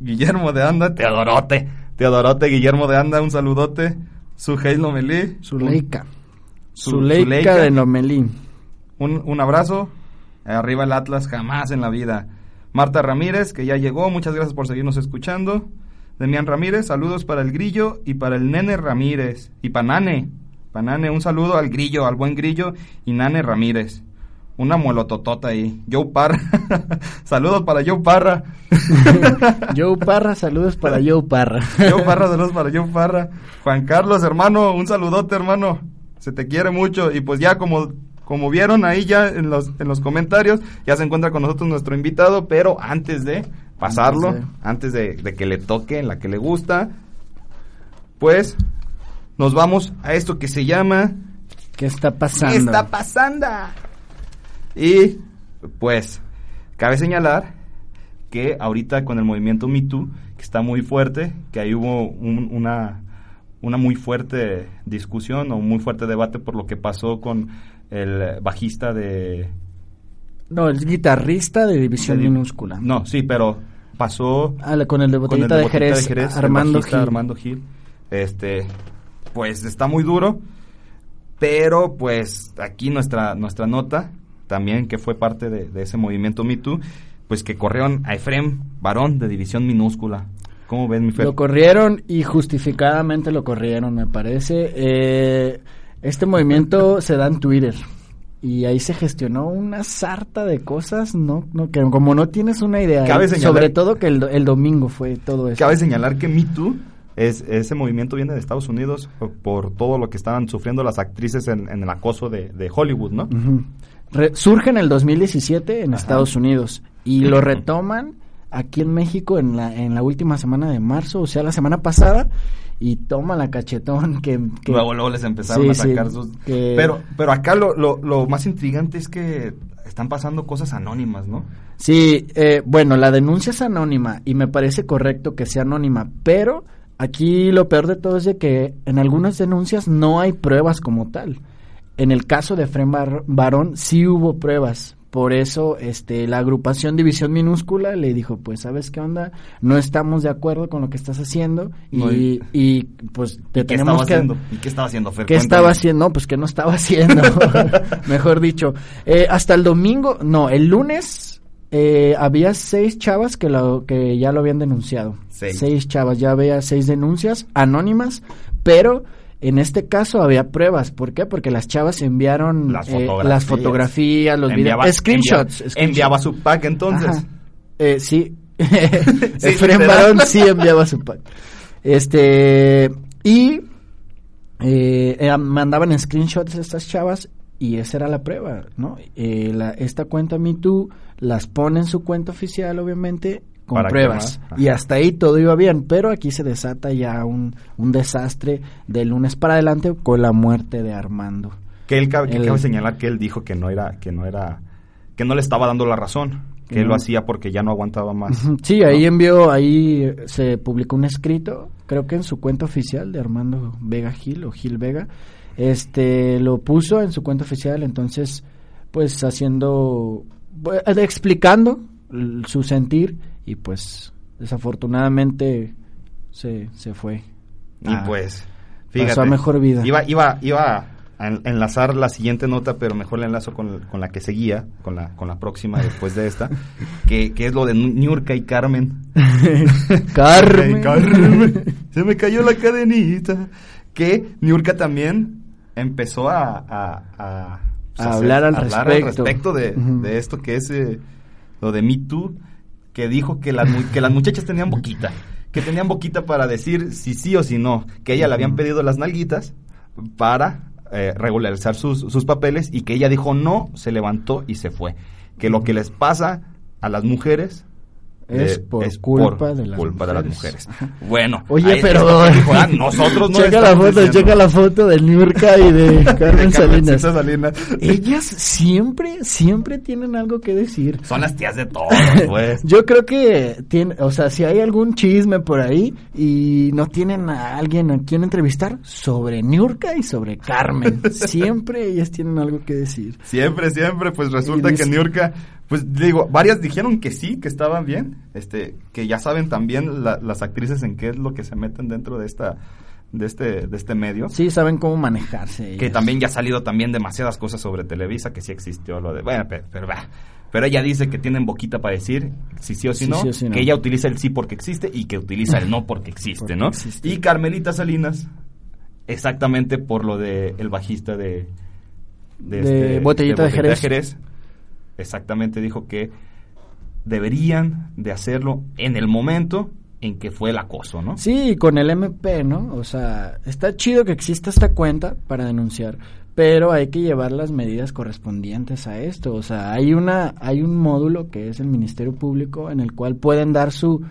Guillermo de Anda, Teodorote, Teodorote, Guillermo de Anda, un saludote. Su Lomelí. Zuleika. Su- Zuleika Zuleika. de Lomelín. Un, un abrazo. Arriba el Atlas, jamás en la vida. Marta Ramírez, que ya llegó, muchas gracias por seguirnos escuchando. Demián Ramírez, saludos para el Grillo y para el Nene Ramírez. Y para Nane. Para Nane, un saludo al Grillo, al buen Grillo y Nane Ramírez. Una muelototota ahí. Joe Parra. saludos para Joe Parra. Joe Parra, saludos para Joe Parra. Joe Parra, saludos para Joe Parra. Juan Carlos, hermano, un saludote, hermano. Se te quiere mucho. Y pues ya como, como vieron ahí ya en los, en los comentarios, ya se encuentra con nosotros nuestro invitado, pero antes de pasarlo, Antes antes de, de que le toque en la que le gusta, pues nos vamos a esto que se llama... ¿Qué está pasando? ¿Qué está pasando? Y pues cabe señalar que ahorita con el movimiento Me Too, que está muy fuerte, que ahí hubo un- una, una muy fuerte discusión o un muy fuerte debate por lo que pasó con el bajista de... No, es guitarrista de división de- minúscula. No, sí, pero pasó... Ah, con el de con botellita el de Botellita Jerez, Armando Gil. Armando Gil. Este, pues está muy duro, pero pues aquí nuestra, nuestra nota, también que fue parte de, de ese movimiento Me Too, pues que corrieron a Efrem Varón de división minúscula. ¿Cómo ves, mi Fer? Lo corrieron y justificadamente lo corrieron, me parece. Eh, este movimiento se da en Twitter y ahí se gestionó una sarta de cosas, no, no que como no tienes una idea, Cabe y señalar- sobre todo que el, el domingo fue todo eso. Cabe señalar que Me Too Es, ese movimiento viene de Estados Unidos por, por todo lo que estaban sufriendo las actrices en, en el acoso de, de Hollywood, ¿no? Re- surge en el 2017 en Estados Unidos y lo retoman aquí en México en la, en la última semana de marzo, o sea, la semana pasada, y toma la cachetón que... que- Luego, luego les empezaron Sí, a sí, sacar sus... que- Pero, pero acá lo, lo, lo más intrigante es que están pasando cosas anónimas, ¿no? Sí, eh, bueno, la denuncia es anónima y me parece correcto que sea anónima, pero aquí lo peor de todo es de que en algunas denuncias no hay pruebas como tal. En el caso de Fren Bar- Barón sí hubo pruebas. Por eso este, la agrupación División Minúscula le dijo, pues, ¿sabes qué onda? No estamos de acuerdo con lo que estás haciendo y, y- y, pues te ¿Y qué tenemos estaba que... haciendo? ¿Y qué estaba haciendo, Fer? ¿Qué Cuéntame. estaba haciendo? No, pues que no estaba haciendo, mejor dicho. Eh, hasta el domingo, no, el lunes eh, había seis chavas que, lo, que ya lo habían denunciado. Seis. chavas, ya había seis denuncias anónimas, pero en este caso había pruebas. ¿Por qué? Porque las chavas enviaron Las eh, fotografías. las fotografías, los Enviaba- videos, screenshots. enviaba- screenshots. enviaba su pack, entonces. Eh, sí. Sí, Efraín literal. Barón sí enviaba su pack. Este, y eh, eh, mandaban screenshots estas chavas y esa era la prueba, ¿no? Eh, la- esta cuenta MeToo las pone en su cuenta oficial, obviamente, con Para pruebas. Y hasta ahí todo iba bien, pero aquí se desata ya un, un desastre de lunes para adelante con la muerte de Armando. Que él cabe, que cabe señalar que él dijo que no era, que no era, que no le estaba dando la razón, que él lo hacía porque ya no aguantaba más. Sí, ahí envió, ahí eh, se publicó un escrito, creo que en su cuenta oficial de Armando Vega Gil o Gil Vega, este lo puso en su cuenta oficial, entonces pues haciendo, eh, explicando su sentir y pues desafortunadamente se, se fue. Y Ah, pues, pasó fíjate. a mejor vida. Iba, iba, iba a en- enlazar la siguiente nota, pero mejor la enlazo con, con la que seguía, con la, con la próxima después de esta, que, que es lo de Niurka y Carmen. Carmen. Carmen. Se me cayó la cadenita. Que Niurka también empezó a, a, a, pues, A hablar al hablar respecto. respecto de, Ujú. de esto que es eh, lo de Me Too, que dijo que las, mu- que las muchachas tenían boquita, que tenían boquita para decir si sí o si no, que a ella le habían pedido las nalguitas para eh, regularizar sus, sus papeles y que ella dijo no, se levantó y se fue. Que lo que les pasa a las mujeres Es por es culpa por de las culpa de las mujeres. Bueno, Oye, pero dijo, ah, nosotros no checa la foto, diciendo. checa la foto de Niurka y de Carmen Salinas. Salinas. Ellas siempre, siempre tienen algo que decir. Son las tías de todos, pues. Yo creo que tiene, o sea, si hay algún chisme por ahí y no tienen a alguien a quien entrevistar sobre Niurka y sobre Carmen, siempre ellas tienen algo que decir. Siempre, siempre, pues resulta que Niurka, pues digo, varias dijeron que sí, que estaban bien, este, que ya saben también la- las actrices en qué es lo que se meten dentro de esta, de este, de este medio. Sí, saben cómo manejarse. Que también ya ha salido también demasiadas cosas sobre Televisa, que sí existió lo de, bueno, pero, pero, pero ella dice que tienen boquita para decir si sí o si, Sí, no, sí o sí no. que ella utiliza el sí porque existe y que utiliza el no porque existe, Porque ¿no? existe. Y Carmelita Salinas, exactamente por lo de el bajista de... De Botellita de Jerez. Exactamente dijo que deberían de hacerlo en el momento en que fue el acoso, ¿no? Sí, con el MP, ¿no? O sea, está chido que exista esta cuenta para denunciar, pero hay que llevar las medidas correspondientes a esto. O sea, hay una, hay un módulo que es el Ministerio Público en el cual pueden dar su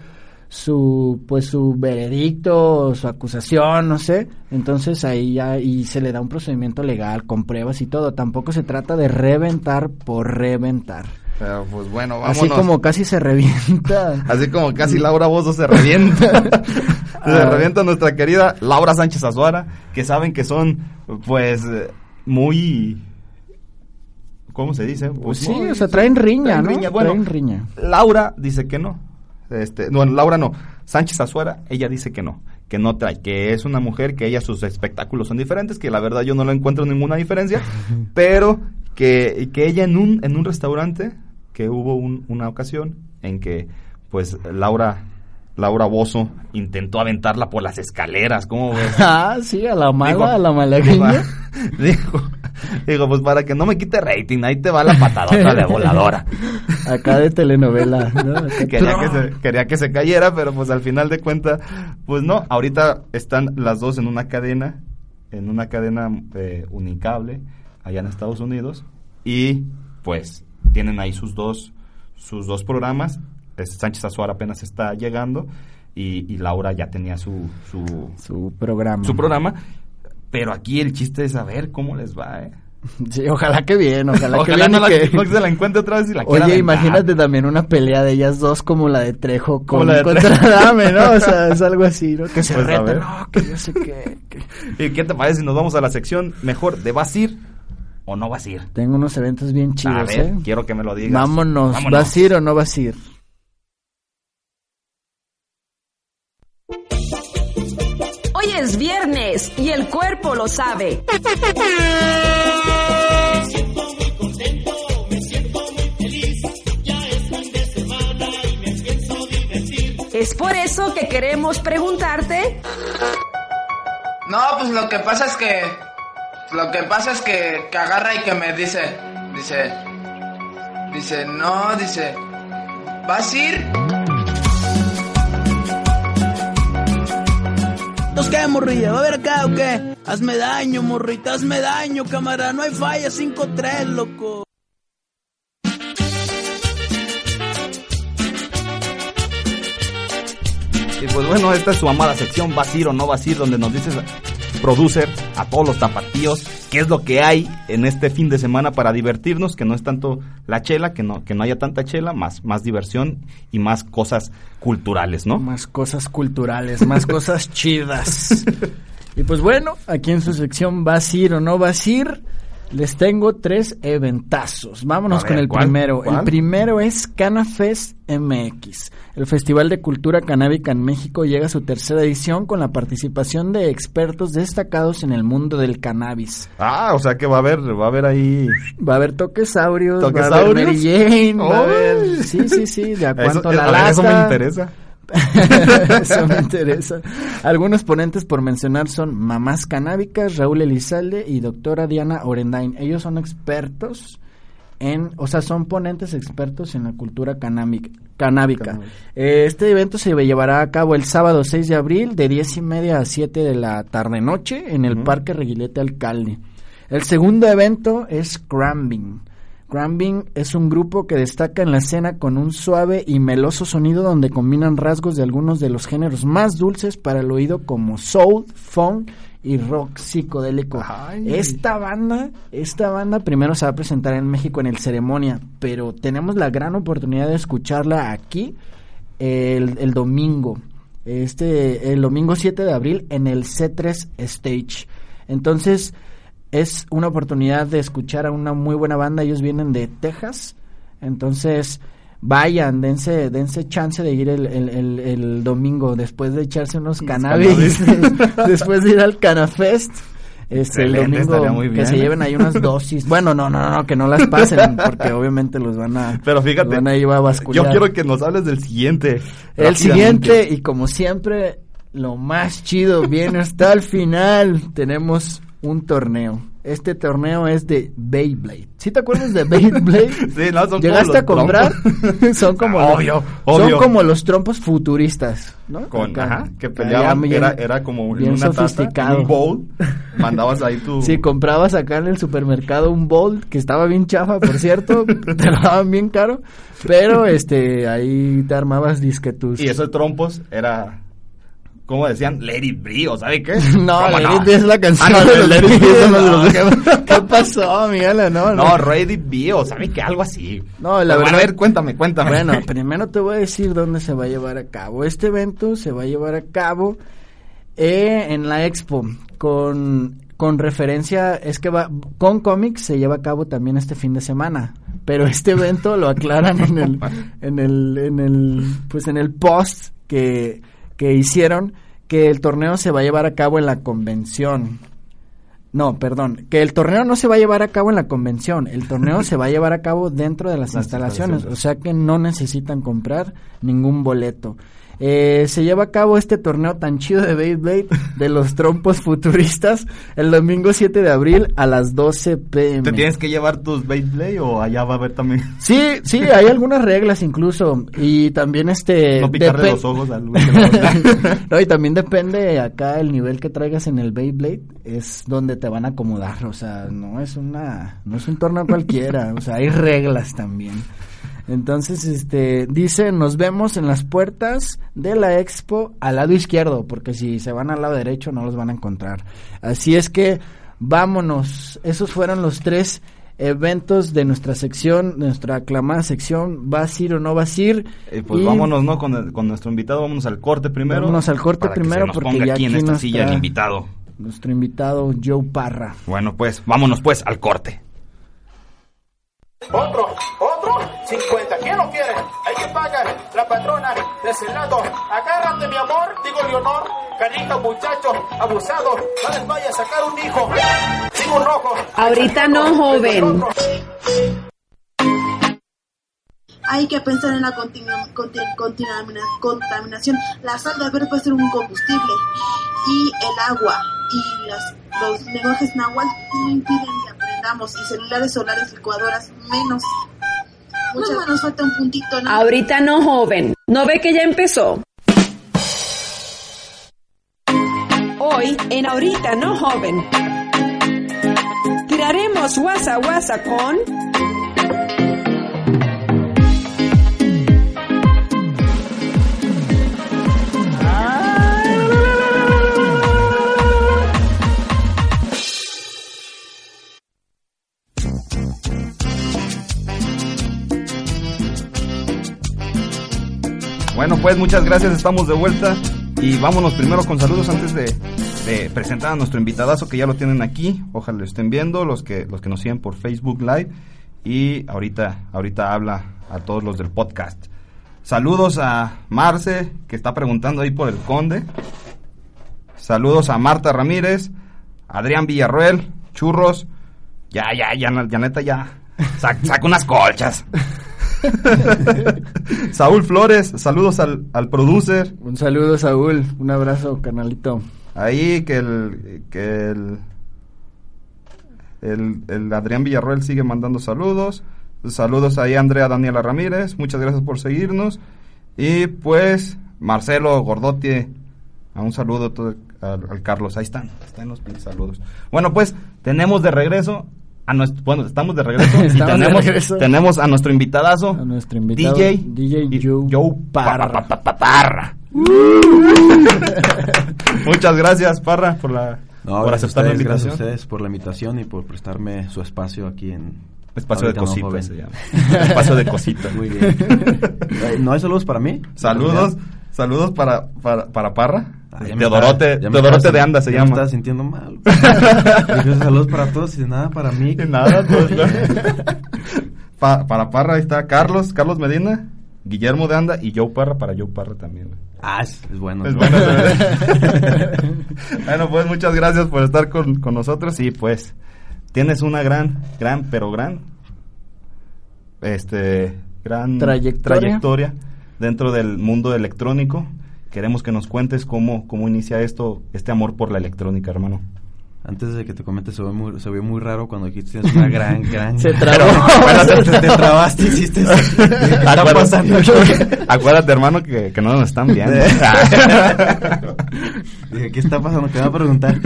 su pues su veredicto, su acusación, no sé. Entonces ahí ya y se le da un procedimiento legal con pruebas y todo. Tampoco se trata de reventar por reventar. Pero pues bueno, vámonos. Así como casi se revienta. Así como casi Laura Bozo se revienta. se Ah. revienta nuestra querida Laura Sánchez Azuara, que saben que son, pues, muy... ¿Cómo se dice? Pues sí, muy- o sea, traen riña, traen ¿no? Bueno, Traen riña. Laura dice que no. Este, no, Laura no. Sánchez Azuara, ella dice que no. Que no trae. Que es una mujer que ella, sus espectáculos son diferentes. Que la verdad yo no lo encuentro ninguna diferencia. pero que, que ella en un, en un restaurante, que hubo un- una ocasión en que, pues, Laura. Laura Bozo intentó aventarla por las escaleras, ¿cómo ves? Ah, sí, a la mala, Dijo- a la malagueña. Dijo, Digo, pues para que no me quite rating, ahí te va la patadota de voladora. Acá de telenovela, ¿no? Quería, que se, quería que se cayera, pero pues al final de cuentas, pues no, ahorita están las dos en una cadena, en una cadena eh, unicable, allá en Estados Unidos, y pues tienen ahí sus dos, sus dos programas, Es- Sánchez Azuara apenas está llegando, y, y Laura ya tenía su, su, Su programa. su programa, pero aquí el chiste es saber cómo les va, ¿eh? Sí, ojalá que bien, ojalá, que bien. no, y la, que- no se la encuentre otra vez y la Oye, imagínate también una pelea de ellas dos como la de Trejo Como con, la de contra Trejo. Dame, ¿no? O sea, es algo así, ¿no? Que se Pues, a reten, ver. no, que yo sé que, que- ¿Y qué te parece si nos vamos a la sección mejor de vas a ir o no vas a ir? Tengo unos eventos bien chidos, a ver, ¿eh? quiero que me lo digas. Vámonos, Vámonos. ¿vas a ir o no vas a ir? Hoy es viernes y el cuerpo lo sabe. Es por eso que queremos preguntarte No, pues lo que pasa es que. Lo que pasa es que, que agarra y que me dice. Dice. Dice, no, dice. ¿Vas a ir? ¿Nos qué, morrilla? ¿Va a ver acá o qué? Hazme daño, morrita, hazme daño, cámara. No hay falla, 5-3, loco. Y pues bueno, esta es su amada sección, vas ir o no vas ir, donde nos dices, producer, a todos los tapatíos, qué es lo que hay en este fin de semana para divertirnos, que no es tanto la chela, que no, que no haya tanta chela, más, más diversión y más cosas culturales, ¿no? Más cosas culturales, más cosas chidas. Y pues bueno, aquí en su sección ¿Vas a ir o no vas a ir? Les tengo tres eventazos. Vámonos A con el ¿cuál? primero. ¿Cuál? El primero es CanaFest MX. El Festival de Cultura Canábica en México llega a su tercera edición con la participación de expertos destacados en el mundo del cannabis. Ah, o sea que va a haber, va a haber ahí... Va a haber toquesaurios, va a haber ¿Toquesaurios? Mary Jane, va a ¡Ay! haber... Sí, sí, sí, de a Eso- cuánto a la ver, lata. eso me interesa. Eso me interesa. Algunos ponentes por mencionar son Mamás Canábicas, Raúl Elizalde y doctora Diana Orendain. Ellos son expertos en, o sea, son ponentes expertos en la cultura canábica. canábica. Eh, este evento se llevará a cabo el sábado 6 de abril de 10 y media a 7 de la tarde-noche en el Parque Reguilete Alcalde. El segundo evento es Crambing. Crambing es un grupo que destaca en la escena con un suave y meloso sonido donde combinan rasgos de algunos de los géneros más dulces para el oído como soul, funk y rock psicodélico. Esta banda, esta banda primero se va a presentar en México en el ceremonia, pero tenemos la gran oportunidad de escucharla aquí el, el domingo. Este, el domingo 7 de abril en el C3 Stage. Entonces, es una oportunidad de escuchar a una muy buena banda. Ellos vienen de Texas. Entonces, vayan, dense, dense chance de ir el, el, el, el domingo después de echarse unos cannabis, después de ir al Canafest. Este, el domingo muy que se lleven ahí unas dosis. Bueno, no, no, no, que no las pasen porque obviamente los van a Pero fíjate, los van a ir a bascular. yo quiero que nos hables del siguiente. El siguiente, y como siempre, lo más chido viene hasta el final. Tenemos un torneo. Este torneo es de Beyblade. ¿Sí te acuerdas de Beyblade? Sí, no, son como ¿Llegaste los a comprar? son como Ah, los, obvio, son obvio. como los trompos futuristas, ¿no? Con, Acá. ajá, que peleaban, bien- era, era como en bien una sofisticado. un bowl, mandabas ahí tu... Si comprabas acá en el supermercado un bowl que estaba bien chafa, por cierto, te lo daban bien caro, pero este ahí te armabas disque tus Y esos trompos era... ¿Cómo decían? Let it be, ¿o sabe qué? No, ¿Cómo Let It Be es la canción Ah, no, de Let It Be no, ¿qué, qué pasó, Miguel? No, No, Ready Be, o sabe que algo así. No, la Pero, verdad. A ver, cuéntame, cuéntame. Bueno, primero te voy a decir dónde se va a llevar a cabo. Este evento se va a llevar a cabo eh, en la Expo con con referencia es que va con cómics se lleva a cabo también este fin de semana, pero este evento lo aclaran en el en el en el pues en el post que que hicieron que el torneo se va a llevar a cabo en la convención. No, perdón, que el torneo no se va a llevar a cabo en la convención, el torneo se va a llevar a cabo dentro de las Las instalaciones, instalaciones. o sea que no necesitan comprar ningún boleto. Eh, se lleva a cabo este torneo tan chido de Beyblade de los trompos futuristas el domingo 7 de abril a las 12 pm. ¿Te tienes que llevar tus Beyblade o allá va a haber también? Sí, sí, hay algunas reglas incluso y también este... No picarle los ojos al no, y también depende acá el nivel que traigas en el Beyblade, es donde te van a acomodar, o sea, no es una, no es un torneo cualquiera, o sea, hay reglas también. Entonces, este, dice, nos vemos en las puertas de la expo al lado izquierdo, porque si se van al lado derecho no los van a encontrar. Así es que, vámonos, esos fueron los tres eventos de nuestra sección, nuestra aclamada sección, ¿vas a ir o no vas a ir? Eh, pues Y- vámonos, ¿no? Con, el- con nuestro invitado, vámonos al corte primero. Vámonos al corte para que primero se nos porque ponga ya aquí en esta silla el invitado. Nuestro invitado Joe Parra. Bueno, pues, vámonos pues al corte. Otro, otro, 50. ¿Quién lo quiere? Hay que pagar. La patrona de ese lado. Agárrate, mi amor. Digo, Leonor. Carita, muchacho, abusado. No les vaya a sacar un hijo. Sigo un ojo. Ahorita no, joven. Hay que pensar en la contaminación. La sal de haber puede ser un combustible. Y el agua y las, los lenguajes náhuatl no impiden que Y celulares solares, licuadoras, menos. Muchas nos falta un puntito, ¿no? Ahorita no, joven. ¿No ve que ya empezó? Hoy, en Ahorita no, joven. Tiraremos guasa guasa con... Bueno, pues muchas gracias, estamos de vuelta y vámonos primero con saludos antes de, presentar a nuestro invitadazo que ya lo tienen aquí. Ojalá lo estén viendo los que los que nos siguen por Facebook Live y ahorita ahorita habla a todos los del podcast. Saludos a Marce que está preguntando ahí por el Conde. Saludos a Marta Ramírez, Adrián Villarroel, Churros. Ya, ya, ya, ya neta ya. Sa- saca unas colchas. Saúl Flores, saludos al, al producer. Un saludo, Saúl. Un abrazo, canalito. Ahí que el que el, el, el Adrián Villarroel sigue mandando saludos. Saludos ahí a Andrea Daniela Ramírez, muchas gracias por seguirnos. Y pues Marcelo Gordotti, a un saludo todo- al, al Carlos, ahí están, están los saludos. Bueno, pues tenemos de regreso a nuestro, bueno, estamos de regreso y de tenemos, regreso. tenemos a nuestro invitadazo, A nuestro invitado DJ, DJ Joe, Joe Parra. Pa- pa- pa- Parra. Muchas gracias, Parra, por la No, por gracias aceptar la ustedes, gracias invitación. a ustedes por la invitación y por prestarme su espacio aquí en Espacio de Ahorita cositas joven. se llama. Espacio de cositas. Muy bien. Eh, ¿No hay saludos para mí? Saludos, saludos para, para, para Parra. Ah, Teodorote, Teodorote de Anda se ya llama. Me estaba sintiendo mal. Saludos para todos y nada para mí. Nada, pues, no. Pa- para Parra ahí está Carlos, Carlos Medina, Guillermo de Anda y Joe Parra para Joe Parra también. güey. Ah, es, es bueno. Es bueno. bueno, pues muchas gracias por estar con, con nosotros y pues tienes una gran, gran, pero gran, este, gran Trayectoria. trayectoria dentro del mundo electrónico. Queremos que nos cuentes cómo, cómo inicia esto, este amor por la electrónica, hermano. Antes de que te comente, se ve muy, se ve muy raro cuando dijiste tienes una gran, gran... Se trabó. Pero, te, te trabaste, hiciste eso. ¿Qué está Acuérdate, pasando? acuérdate, hermano, que, que no nos están viendo. Dije, ¿qué está pasando? ¿Qué me va a preguntar?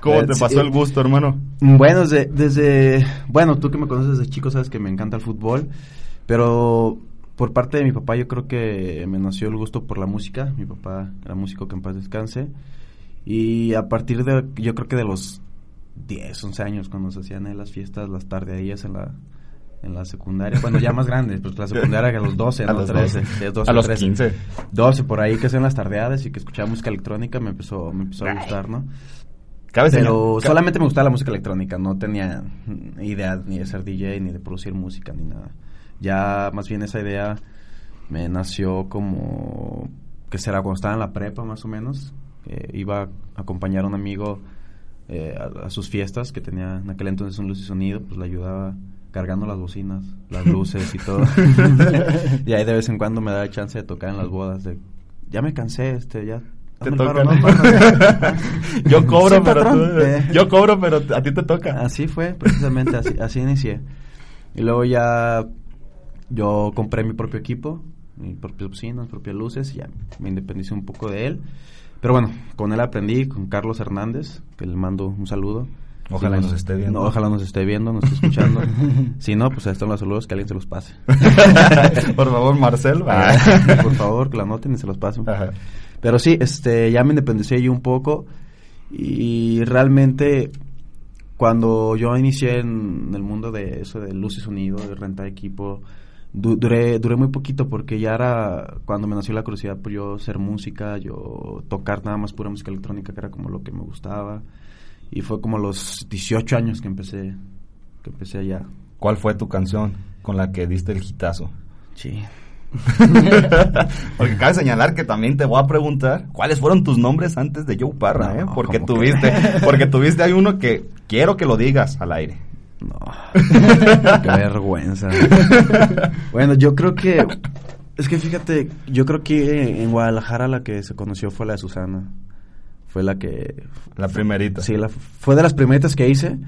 ¿Cómo te pasó el gusto, hermano? Bueno, desde, desde... Bueno, tú que me conoces desde chico sabes que me encanta el fútbol, pero por parte de mi papá yo creo que me nació el gusto por la música. Mi papá era músico que en paz descanse. Y a partir de, yo creo que de los 10, 11 años, cuando se hacían las fiestas, las tardeadillas en la, en la secundaria, bueno, ya más grandes, pues la secundaria que a los 12, A no, los 13, 12. sí, 12, A los 13. 15. 12, por ahí que hacían las tardeadas y que escuchaba música electrónica, me empezó, me empezó a gustar, ¿no? Cabe Pero solamente me gustaba la música electrónica, no tenía idea ni de ser DJ, ni de producir música, ni nada. Ya más bien esa idea me nació como, que será cuando estaba en la prepa más o menos, que iba a acompañar a un amigo eh, a, a sus fiestas, que tenía en aquel entonces un luz y sonido, pues le ayudaba cargando las bocinas, las luces y todo. y ahí de vez en cuando me da chance de tocar en las bodas. De, ya me cansé, este, ya. Te toca. paro, ¿no? yo cobro, Sí, pero tú- Eh. yo cobro, pero a ti te toca. Así fue, precisamente, así, así inicié. Y luego ya yo compré mi propio equipo, mi propia bocina, mis propias luces, y ya me independicé un poco de él. Pero bueno, con él aprendí, con Carlos Hernández, que le mando un saludo. Ojalá nos esté viendo. no, ojalá nos esté viendo, nos esté escuchando. si no, pues ahí están los saludos, que alguien se los pase. Por favor, Marcel. Ah, por favor, que la anoten y se los pasen. Ajá. Pero sí, este, ya me independicé yo un poco y realmente cuando yo inicié en el mundo de eso de luz y sonido, de rentar equipo, du- duré, duré muy poquito porque ya era cuando me nació la curiosidad por yo hacer música, yo tocar nada más pura música electrónica, que era como lo que me gustaba. Y fue como los 18 años que empecé, que empecé allá. ¿Cuál fue tu canción con la que diste el hitazo? Sí. Porque cabe señalar que también te voy a preguntar cuáles fueron tus nombres antes de Joe Parra, No, ¿eh? Porque ¿cómo tuviste, que? porque tuviste hay uno que quiero que lo digas al aire. No. Qué vergüenza. bueno, yo creo que. Es que fíjate, yo creo que en Guadalajara la que se conoció fue la de Susana. Fue la que. La primerita. Sí, la, fue de las primeritas que hice.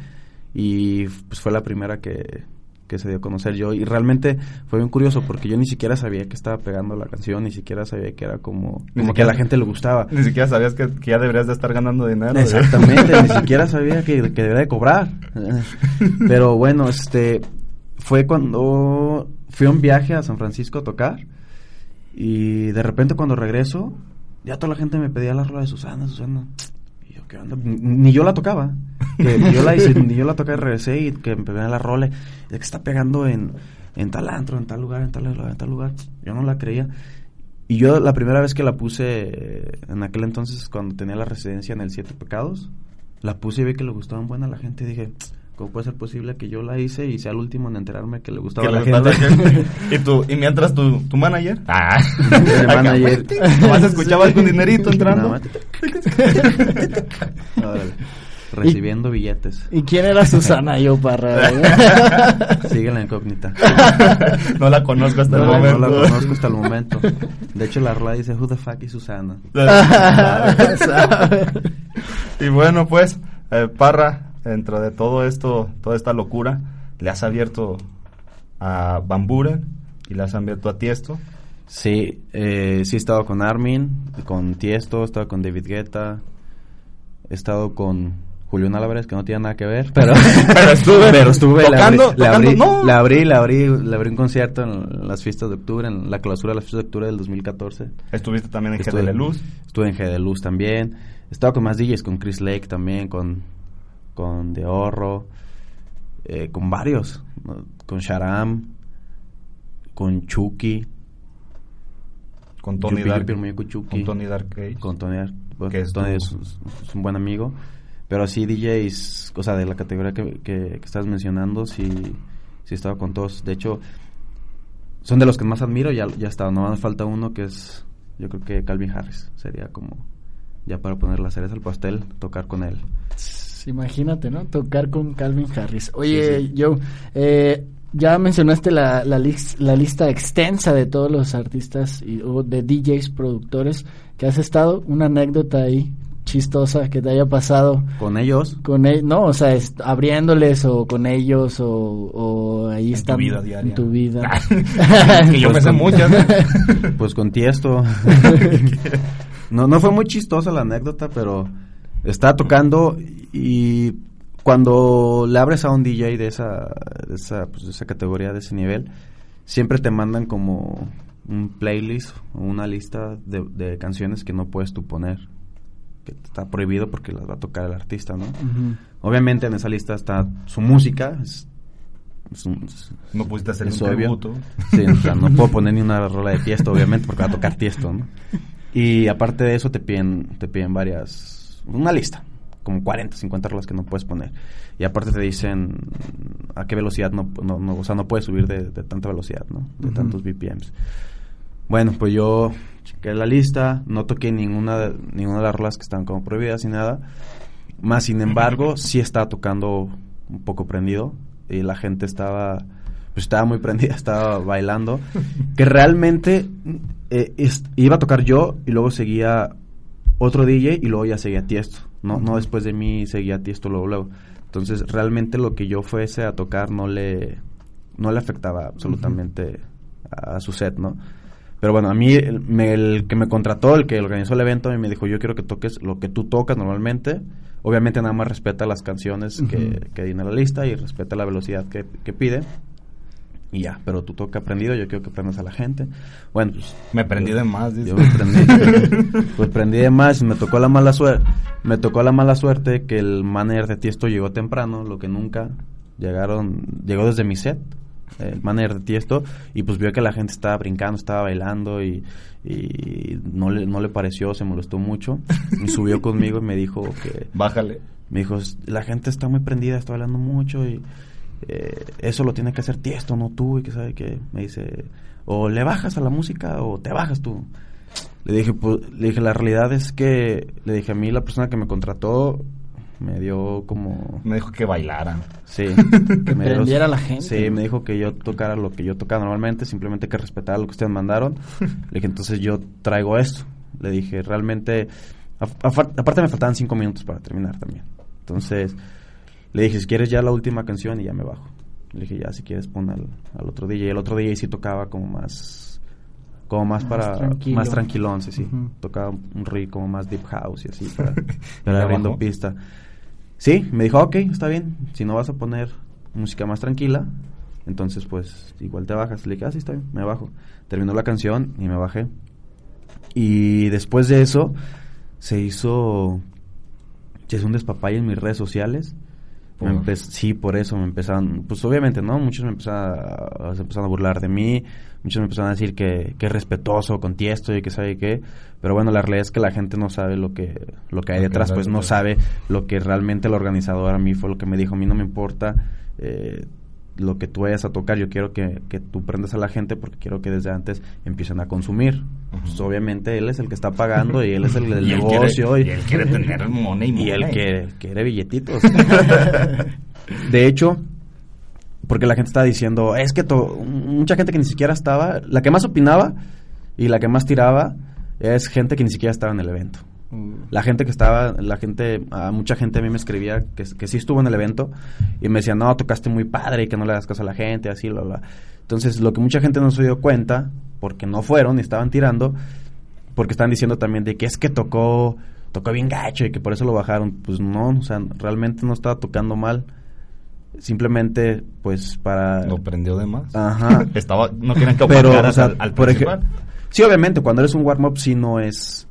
Y pues fue la primera que, que se dio a conocer yo. Y realmente fue bien curioso porque yo ni siquiera sabía que estaba pegando la canción, ni siquiera sabía que era como, Ni como que a la gente le gustaba. Ni siquiera sabías que, que ya deberías de estar ganando dinero. Exactamente, ni siquiera sabía que, que debería de cobrar. Pero bueno, este fue cuando fui a un viaje a San Francisco a tocar y de repente cuando regreso ya toda la gente me pedía la rola de Susana, Susana. Yo, ¿qué onda? Ni, ni yo la tocaba. Que yo la hice, ni yo la regresé y que me pedían la rola. que está pegando en, en tal antro, en tal lugar, en tal lugar, en tal lugar. Yo no la creía. Y yo la primera vez que la puse, en aquel entonces, cuando tenía la residencia en el Siete Pecados, la puse y vi que le gustaban buena a la gente. Y dije, ¿cómo puede ser posible que yo la hice y sea el último en enterarme que le gustaba Que la gente? la gente. y tú, y mientras tu, tu manager. Ah. El manager. Nomás escuchaba algún dinerito entrando. Órale. Recibiendo billetes. ¿Y quién era Susana yo Parra? Sigue la incógnita. No la conozco hasta el No, momento. No la conozco hasta el momento. De hecho, la rola dice, Who the fuck is Susana? y bueno, pues, eh, Parra, dentro de todo esto, toda esta locura, le has abierto a Bamburen y le has abierto a Tiesto. Sí, eh, sí he estado con Armin, con Tiesto, he estado con David Guetta, he estado con Julián Álvarez, que no tiene nada que ver, pero, Pero estuve pero estuve, le abrí- tocando- le abrí, tocando, no. le abrí, le abrí, le abrí un concierto en las fiestas de octubre, en la clausura de las fiestas de octubre del 2014. Estuviste también en Estuve- GDL Luz. Estuve en GD Luz también. He estado con más DJs, con Chris Lake también, con, con De Horro, eh, con varios, ¿no? con Sharam, con Chucky. Con Tony Dark- Chucky. con Tony Dark. Con Tony Dark. bueno, Que es Tony es, es un buen amigo. Pero sí, DJs, o sea, de la categoría que, que, que estás mencionando, sí, sí he estado con todos. De hecho, son de los que más admiro, ya, ya está. No más falta uno que es, yo creo que Calvin Harris. Sería como, ya para poner la cereza al pastel, tocar con él. Imagínate, ¿no? Tocar con Calvin Harris. Oye, Joe, eh, ya mencionaste la, la, lis- la lista extensa de todos los artistas y, o de DJs, productores que has estado. Una anécdota ahí chistosa que te haya pasado. ¿Con ellos? Con ellos, no, o sea, es- abriéndoles o con ellos o, o ahí En tu vida diaria. En tu vida. Que yo me sé con- muchas, ¿no? Pues con Tiesto. no, no fue muy chistosa la anécdota, pero estaba tocando y cuando le abres a un DJ de esa, de esa, pues, de esa categoría, de ese nivel, siempre te mandan como un playlist o una lista de, de canciones que no puedes tú poner. Que está prohibido porque las va a tocar el artista, ¿no? Obviamente en esa lista está su música. Es, es un- es- No pudiste hacer es un obvio. tributo. Sí, o sea, no puedo poner ni una rola de tiesto, obviamente, porque va a tocar tiesto, ¿no? Y aparte de eso te piden, te piden varias, una lista, como 40, 50 rolas que no puedes poner. Y aparte te dicen a qué velocidad no, no, no- o sea, no puedes subir de, de tanta velocidad, ¿no? De tantos BPMs. Bueno, pues yo chequé la lista, no toqué ninguna, de- ninguna de las rolas que estaban como prohibidas ni nada. Más sin embargo, sí estaba tocando un poco prendido y la gente estaba, pues estaba muy prendida, estaba bailando, que realmente eh, iba a tocar yo y luego seguía otro DJ y luego ya seguía Tiesto, no, no después de mí seguía Tiesto luego, luego. Entonces realmente lo que yo fuese a tocar no le, no le afectaba absolutamente a, a su set, ¿no? Pero bueno, a mí el, me- el que me contrató, el que organizó el evento, a mí me dijo, yo quiero que toques lo que tú tocas normalmente. Obviamente nada más respeta las canciones que, que en la lista y respeta la velocidad que, que pide. Y ya, pero tú toca aprendido, yo quiero que aprendas a la gente. Bueno, pues... Me prendí de más, dice. Yo me prendí, pues prendí de más me tocó la mala suerte. Me tocó la mala suerte que el manager de Tiesto llegó temprano, lo que nunca llegaron, llegó desde mi set, el manager de Tiesto, y pues vio que la gente estaba brincando, estaba bailando y, y no le, no le pareció, se molestó mucho. Y subió conmigo y me dijo que... Bájale. Me dijo, la gente está muy prendida, está bailando mucho y eh, eso lo tiene que hacer Tiesto, no tú, y que sabe que me dice, o le bajas a la música o te bajas tú. Le dije, pues, le dije, la realidad es que, le dije a mí, la persona que me contrató me dio como... Me dijo que bailaran. Sí. Que me dio- prendiera la gente. Sí, me dijo que yo tocara lo que yo tocaba normalmente, simplemente que respetara lo que ustedes mandaron. le dije, entonces yo traigo esto. Le dije, realmente... a- aparte me faltaban cinco minutos para terminar también. Entonces, le dije, si quieres ya la última canción y ya me bajo. Le dije, ya, si quieres pon al, al otro DJ. El otro DJ sí tocaba como más... Como más, Más para... tranquilo. Más tranquilón, sí, sí. Tocaba un rig como más deep house y así para, ¿Y para pista. Sí, me dijo, ok, está bien. Si no vas a poner música más tranquila, entonces pues igual te bajas. Le dije, ah, sí, está bien, me bajo. Terminó la canción y me bajé. Y después de eso, se hizo, se hizo un despapalle en mis redes sociales. Por- sí, por eso me empezaron, pues obviamente, ¿no? Muchos me empezaron a, se empezaron a burlar de mí, muchos me empezaron a decir que, que es respetuoso con Tiesto y que sabe qué, pero bueno, la realidad es que la gente no sabe lo que, lo que hay detrás, pues no sabe lo que realmente el organizador a mí fue lo que me dijo, a mí no me importa eh, lo que tú vayas a tocar, yo quiero que, que tú prendas a la gente porque quiero que desde antes empiecen a consumir. Pues obviamente él es el que está pagando y él es el del Y negocio. quiere- y él quiere tener money, Y él money. que quiere billetitos. de hecho, porque la gente está diciendo, es que mucha gente que ni siquiera estaba, la que más opinaba y la que más tiraba es gente que ni siquiera estaba en el evento. La gente que estaba, la gente, a mucha gente a mí me escribía que, que sí estuvo en el evento y me decía, no, tocaste muy padre y que no le das caso a la gente, así, bla, bla. Entonces, lo que mucha gente no se dio cuenta, porque no fueron y estaban tirando, porque están diciendo también de que es que tocó, tocó bien gacho y que por eso lo bajaron. Pues no, o sea, realmente no estaba tocando mal. Simplemente, pues para... Lo prendió de más. Ajá. Estaba, no querían que Pero, opacaras o sea, al, al por ejemplo, sí, obviamente, cuando eres un warm-up, sí no es,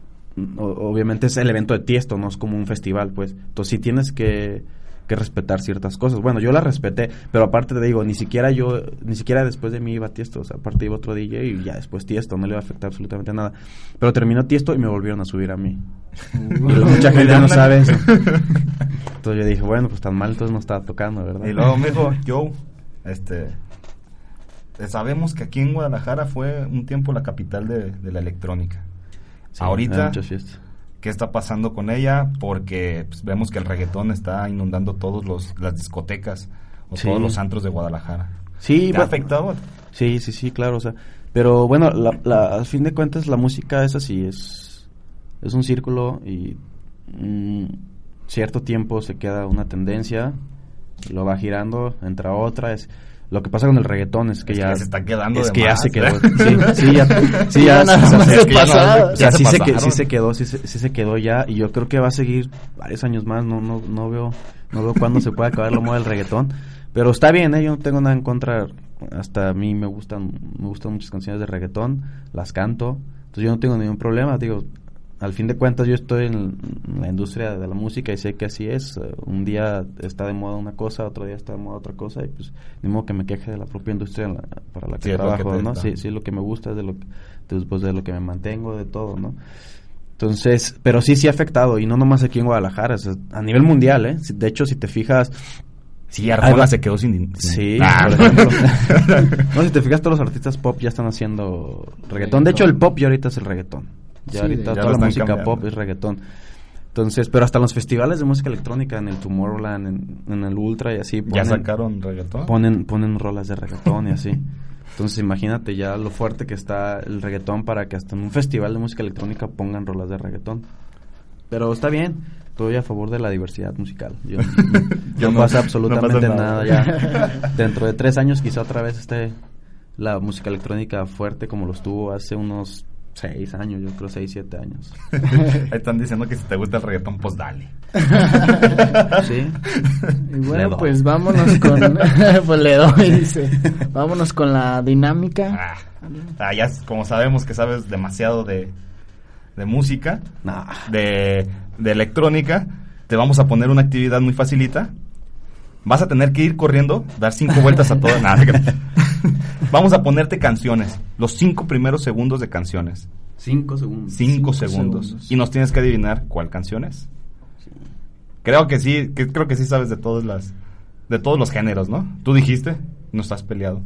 obviamente es el evento de Tiesto, no es como un festival, pues. Entonces sí tienes que, que respetar ciertas cosas. Bueno, yo las respeté, pero aparte te digo, ni siquiera yo, ni siquiera después de mí iba Tiesto, o sea, aparte iba otro DJ y ya después Tiesto, no le iba a afectar absolutamente nada. Pero terminó Tiesto y me volvieron a subir a mí. Y mucha gente no sabe eso. Entonces yo dije, bueno, pues tan mal entonces no estaba tocando, ¿verdad? Y luego me dijo, Joe, este, eh, sabemos que aquí en Guadalajara fue un tiempo la capital de, de la electrónica. Sí, Ahorita. ¿qué está pasando con ella? Porque pues, vemos que el reggaetón está inundando todos los las discotecas o Sí. todos los antros de Guadalajara. Sí, ¿Te ha afectado? Sí, sí, sí, claro, o sea, pero bueno, la, la- al fin de cuentas la música es así, es, es un círculo y mm, cierto tiempo se queda una tendencia, lo va girando, entra otra, es lo que pasa con el reggaetón es que Es ya se está quedando es de que ya se quedó, sí, sí, ya, sí, Ya sí, se sí se, que- pasaron. sí se quedó, sí se, sí se quedó ya y yo creo que va a seguir varios años más, no, no, no veo, no veo cuándo se puede acabar la moda del reggaetón, pero está bien, ¿eh? yo no tengo nada en contra, hasta a mí me gustan, me gustan muchas canciones de reggaetón, las canto, entonces yo no tengo ningún problema, digo, al fin de cuentas yo estoy en, la industria de la música y sé que así es, eh, un día está de moda una cosa, otro día está de moda otra cosa y pues ni modo que me queje de la propia industria en la- para la que Sí, trabajo, ¿no? está. Sí, sí, lo que me gusta, es de lo que, después de lo que me mantengo, de todo, ¿no? Entonces, pero sí, sí ha afectado, y no nomás aquí en Guadalajara, o sea, a nivel mundial, ¿eh? De hecho, si te fijas... Sí, Arjona se quedó sin... Sí, Ah. por ejemplo. no, si te fijas, todos los artistas pop ya están haciendo reggaetón. De hecho, el pop ya ahorita es el reggaetón. Ya Sí, ahorita ya toda la música cambiando. pop es reggaetón. Entonces, pero hasta los festivales de música electrónica, en el Tomorrowland, en, en el Ultra y así. ¿Ya sacaron reggaetón? Ponen, ponen rolas de reggaetón y así. Entonces, imagínate ya lo fuerte que está el reggaetón para que hasta en un festival de música electrónica pongan rolas de reggaetón. Pero está bien, estoy a favor de la diversidad musical. Yo, Yo no, pasa no absolutamente pasa nada. nada. ya. Dentro de tres años quizá otra vez esté la música electrónica fuerte como lo estuvo hace unos seis años, yo creo seis, siete años. Ahí están diciendo que si te gusta el reggaetón, pues dale. Sí. Y bueno, pues vámonos con... pues le doy, dice. Vámonos con la dinámica. Ah, ya s- como sabemos que sabes demasiado de, de música, de, de electrónica, te vamos a poner una actividad muy facilita. Vas a tener que ir corriendo, dar cinco vueltas a todas. Creas. vamos a ponerte canciones, los cinco primeros segundos de canciones. Cinco segundos. Cinco, Cinco segundos. segundos. Y nos tienes que adivinar cuál canción es. Creo que sí, que, creo que sí sabes de todas las, de todos los géneros, ¿no? Tú dijiste, no estás peleado.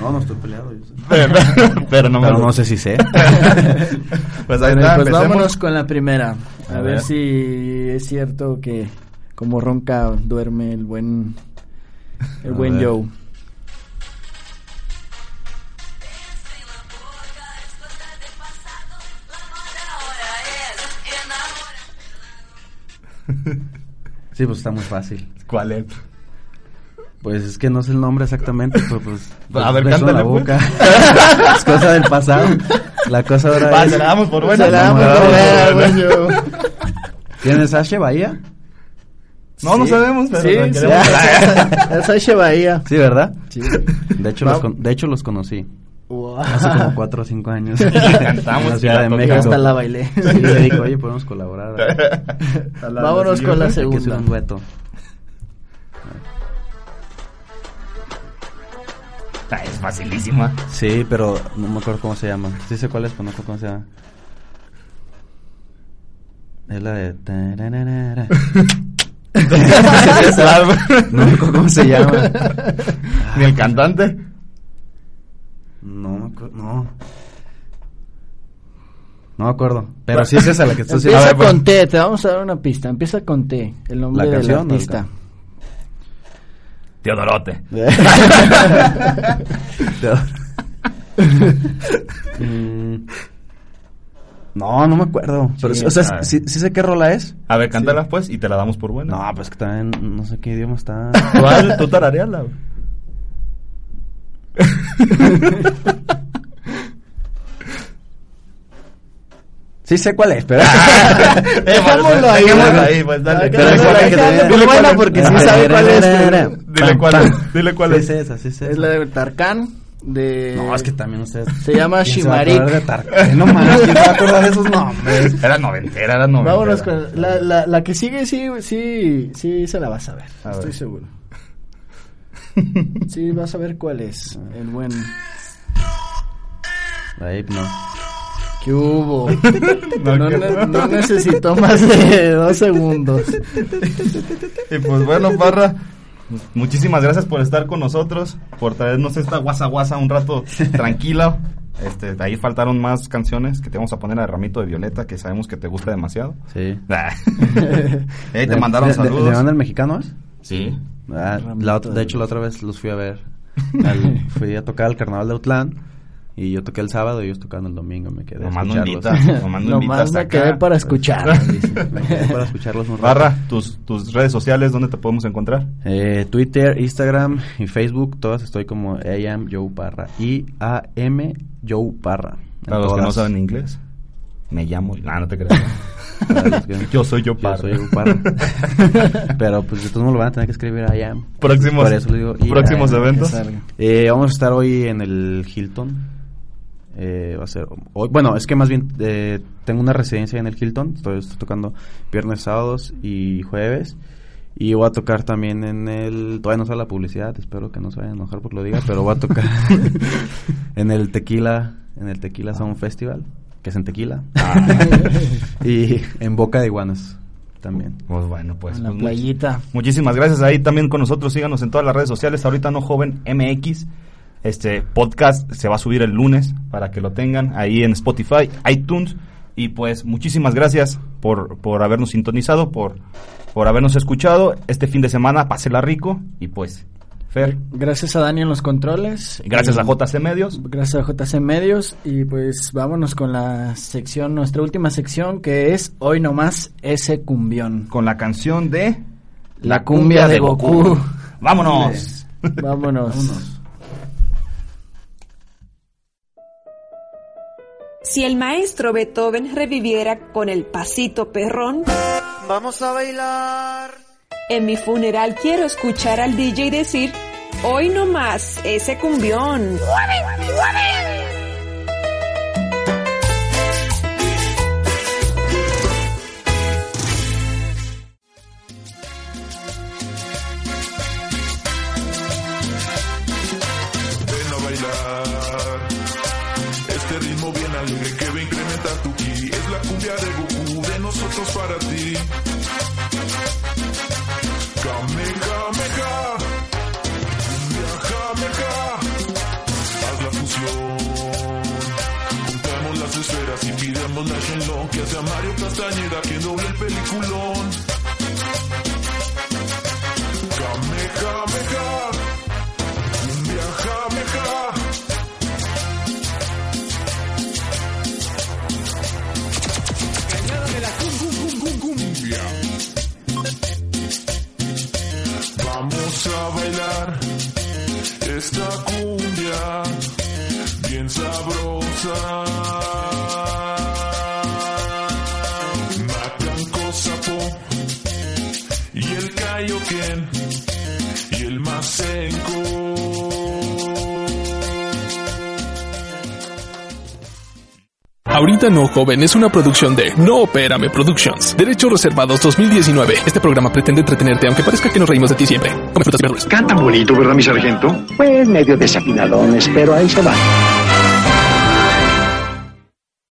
No, no estoy peleado. yo sé. Pero, pero no, Pero no sé si sé. pues ahí Bueno, está, pues vámonos con la primera. A, A ver. ver. si es cierto que como ronca duerme el buen el A buen ver. Joe. Sí, pues está muy fácil. ¿Cuál es? Pues es que no sé el nombre exactamente, pero pues... A ver, cántale, la pues. boca. es cosa del pasado. La cosa ahora Va, es... se la damos por buena. Se la damos por buena. ¿Tienes Ashe Bahía? No, no Sí. sabemos, pero Sí, la sí, queremos. es Sasha Bahía. Sí, ¿verdad? Sí. De hecho, los, con- de hecho los conocí. Wow. Hace como cuatro o cinco años. Y la cantamos En la y Ciudad la de. México. Hasta la bailé. Sí, le dijo, oye, podemos colaborar. Vámonos con la segunda. un dueto. Ah, es facilísima. Sí, pero no me acuerdo cómo se llama. Sí sé cuál es, pero no me acuerdo cómo se llama. Es la de... no me acuerdo cómo se llama. Ni el cantante. No me acuerdo, no. No me acuerdo. Pero sí es esa la que estoy diciendo. Empieza con T, te vamos a dar una pista. Empieza con T, el nombre ¿La del canción o el artista. Teodorote. Mm, no, no me acuerdo. Pero, Sí, sí, o sea, sí, sí sé qué rola es. A ver, cántala pues y te la damos por buena. No, pues que también no sé qué idioma está. Tú, haz- tú tarareala. Sí sé cuál es, pero... Dejémoslo ahí, dejémoslo ahí, pues dale. Dile es cuál la es. cuál es. porque sí sabe cuál es. Dile cuál es. Dile cuál Sí es. sé esa, sí sé Es esa. la de Tarkan. De... No, es que también ustedes... Se llama ¿Quién se va a Shimarik. No mames, ¿quién se va a acordar de esos nombres? Era noventera, era noventera. Vámonos con la, la, la que sigue, sí, sí, sí se la vas a ver. A estoy ver. seguro. Sí, vas a ver cuál es. El buen. Ahí, no. ¿Qué hubo? No, No, no necesitó más de dos segundos. Y pues bueno, Parra, muchísimas gracias por estar con nosotros, por traernos esta guasa guasa un rato tranquila. Este, de ahí faltaron más canciones que te vamos a poner a Ramito de Violeta, que sabemos que te gusta demasiado. Sí. Te De- mandaron de- saludos. ¿De banda el mexicano es? Sí. Ah, la otra- de hecho, la otra vez los fui a ver. Al- fui a tocar al carnaval de Autlán. Y yo toqué el sábado y ellos tocaron el domingo. Me quedé Nomás a no escucharlos. nomás no me acá. quedé para escuchar. Me quedé para escucharlos un rato. Barra, tus, tus redes sociales, ¿dónde te podemos encontrar? Eh, Twitter, Instagram y Facebook, todas estoy como AM Joe Parra. I-A-M Joe Parra. Para los que no saben inglés, me llamo. Ah, no te creas. Que- Yo soy yo Parra. soy Joe Parra. Pero pues de todos modos lo van a tener que escribir I am. Próximos- Por eso digo I próximos am. eventos. Eh, vamos a estar hoy en el Hilton. Eh, va a ser hoy, bueno, es que más bien eh, tengo una residencia en el Hilton. Estoy, estoy tocando viernes, sábados y jueves. Y voy a tocar también en el. Todavía no sale la publicidad, espero que no se vayan a enojar por lo diga, pero voy a tocar en el Tequila, en el Tequila Sound Festival, que es en Tequila. y en Boca de Iguanas también. Pues bueno, pues. En la pues, playita. Muchísimas gracias ahí también con nosotros. Síganos en todas las redes sociales. Ahorita no joven MX. Este podcast se va a subir el lunes para que lo tengan ahí en Spotify, iTunes, Y pues muchísimas gracias por, por habernos sintonizado, por, por habernos escuchado. Este fin de semana, pásela rico y pues, Fer. Gracias a Dani en los controles. Gracias Y- a JC Medios. Gracias a JC Medios. Y pues vámonos con la sección, nuestra última sección, que es Hoy Nomás ese cumbión. Con la canción de... La cumbia de Goku. Vámonos. Vámonos. Si el maestro Beethoven reviviera con el pasito perrón, Vamos a bailar. en mi funeral quiero escuchar al DJ decir, hoy no más ese cumbión. Juntamos las esferas y pidamos la Shenlong que hace a Mario Castañeda quien doble el peliculón. Ahorita no, joven, es una producción de No Opérame Productions. Derechos reservados 2019. Este programa pretende entretenerte, aunque parezca que nos reímos de ti siempre. Come frutas y verduras. Cantan bonito, ¿verdad, mi sargento? Pues medio desafinadones, pero ahí se va.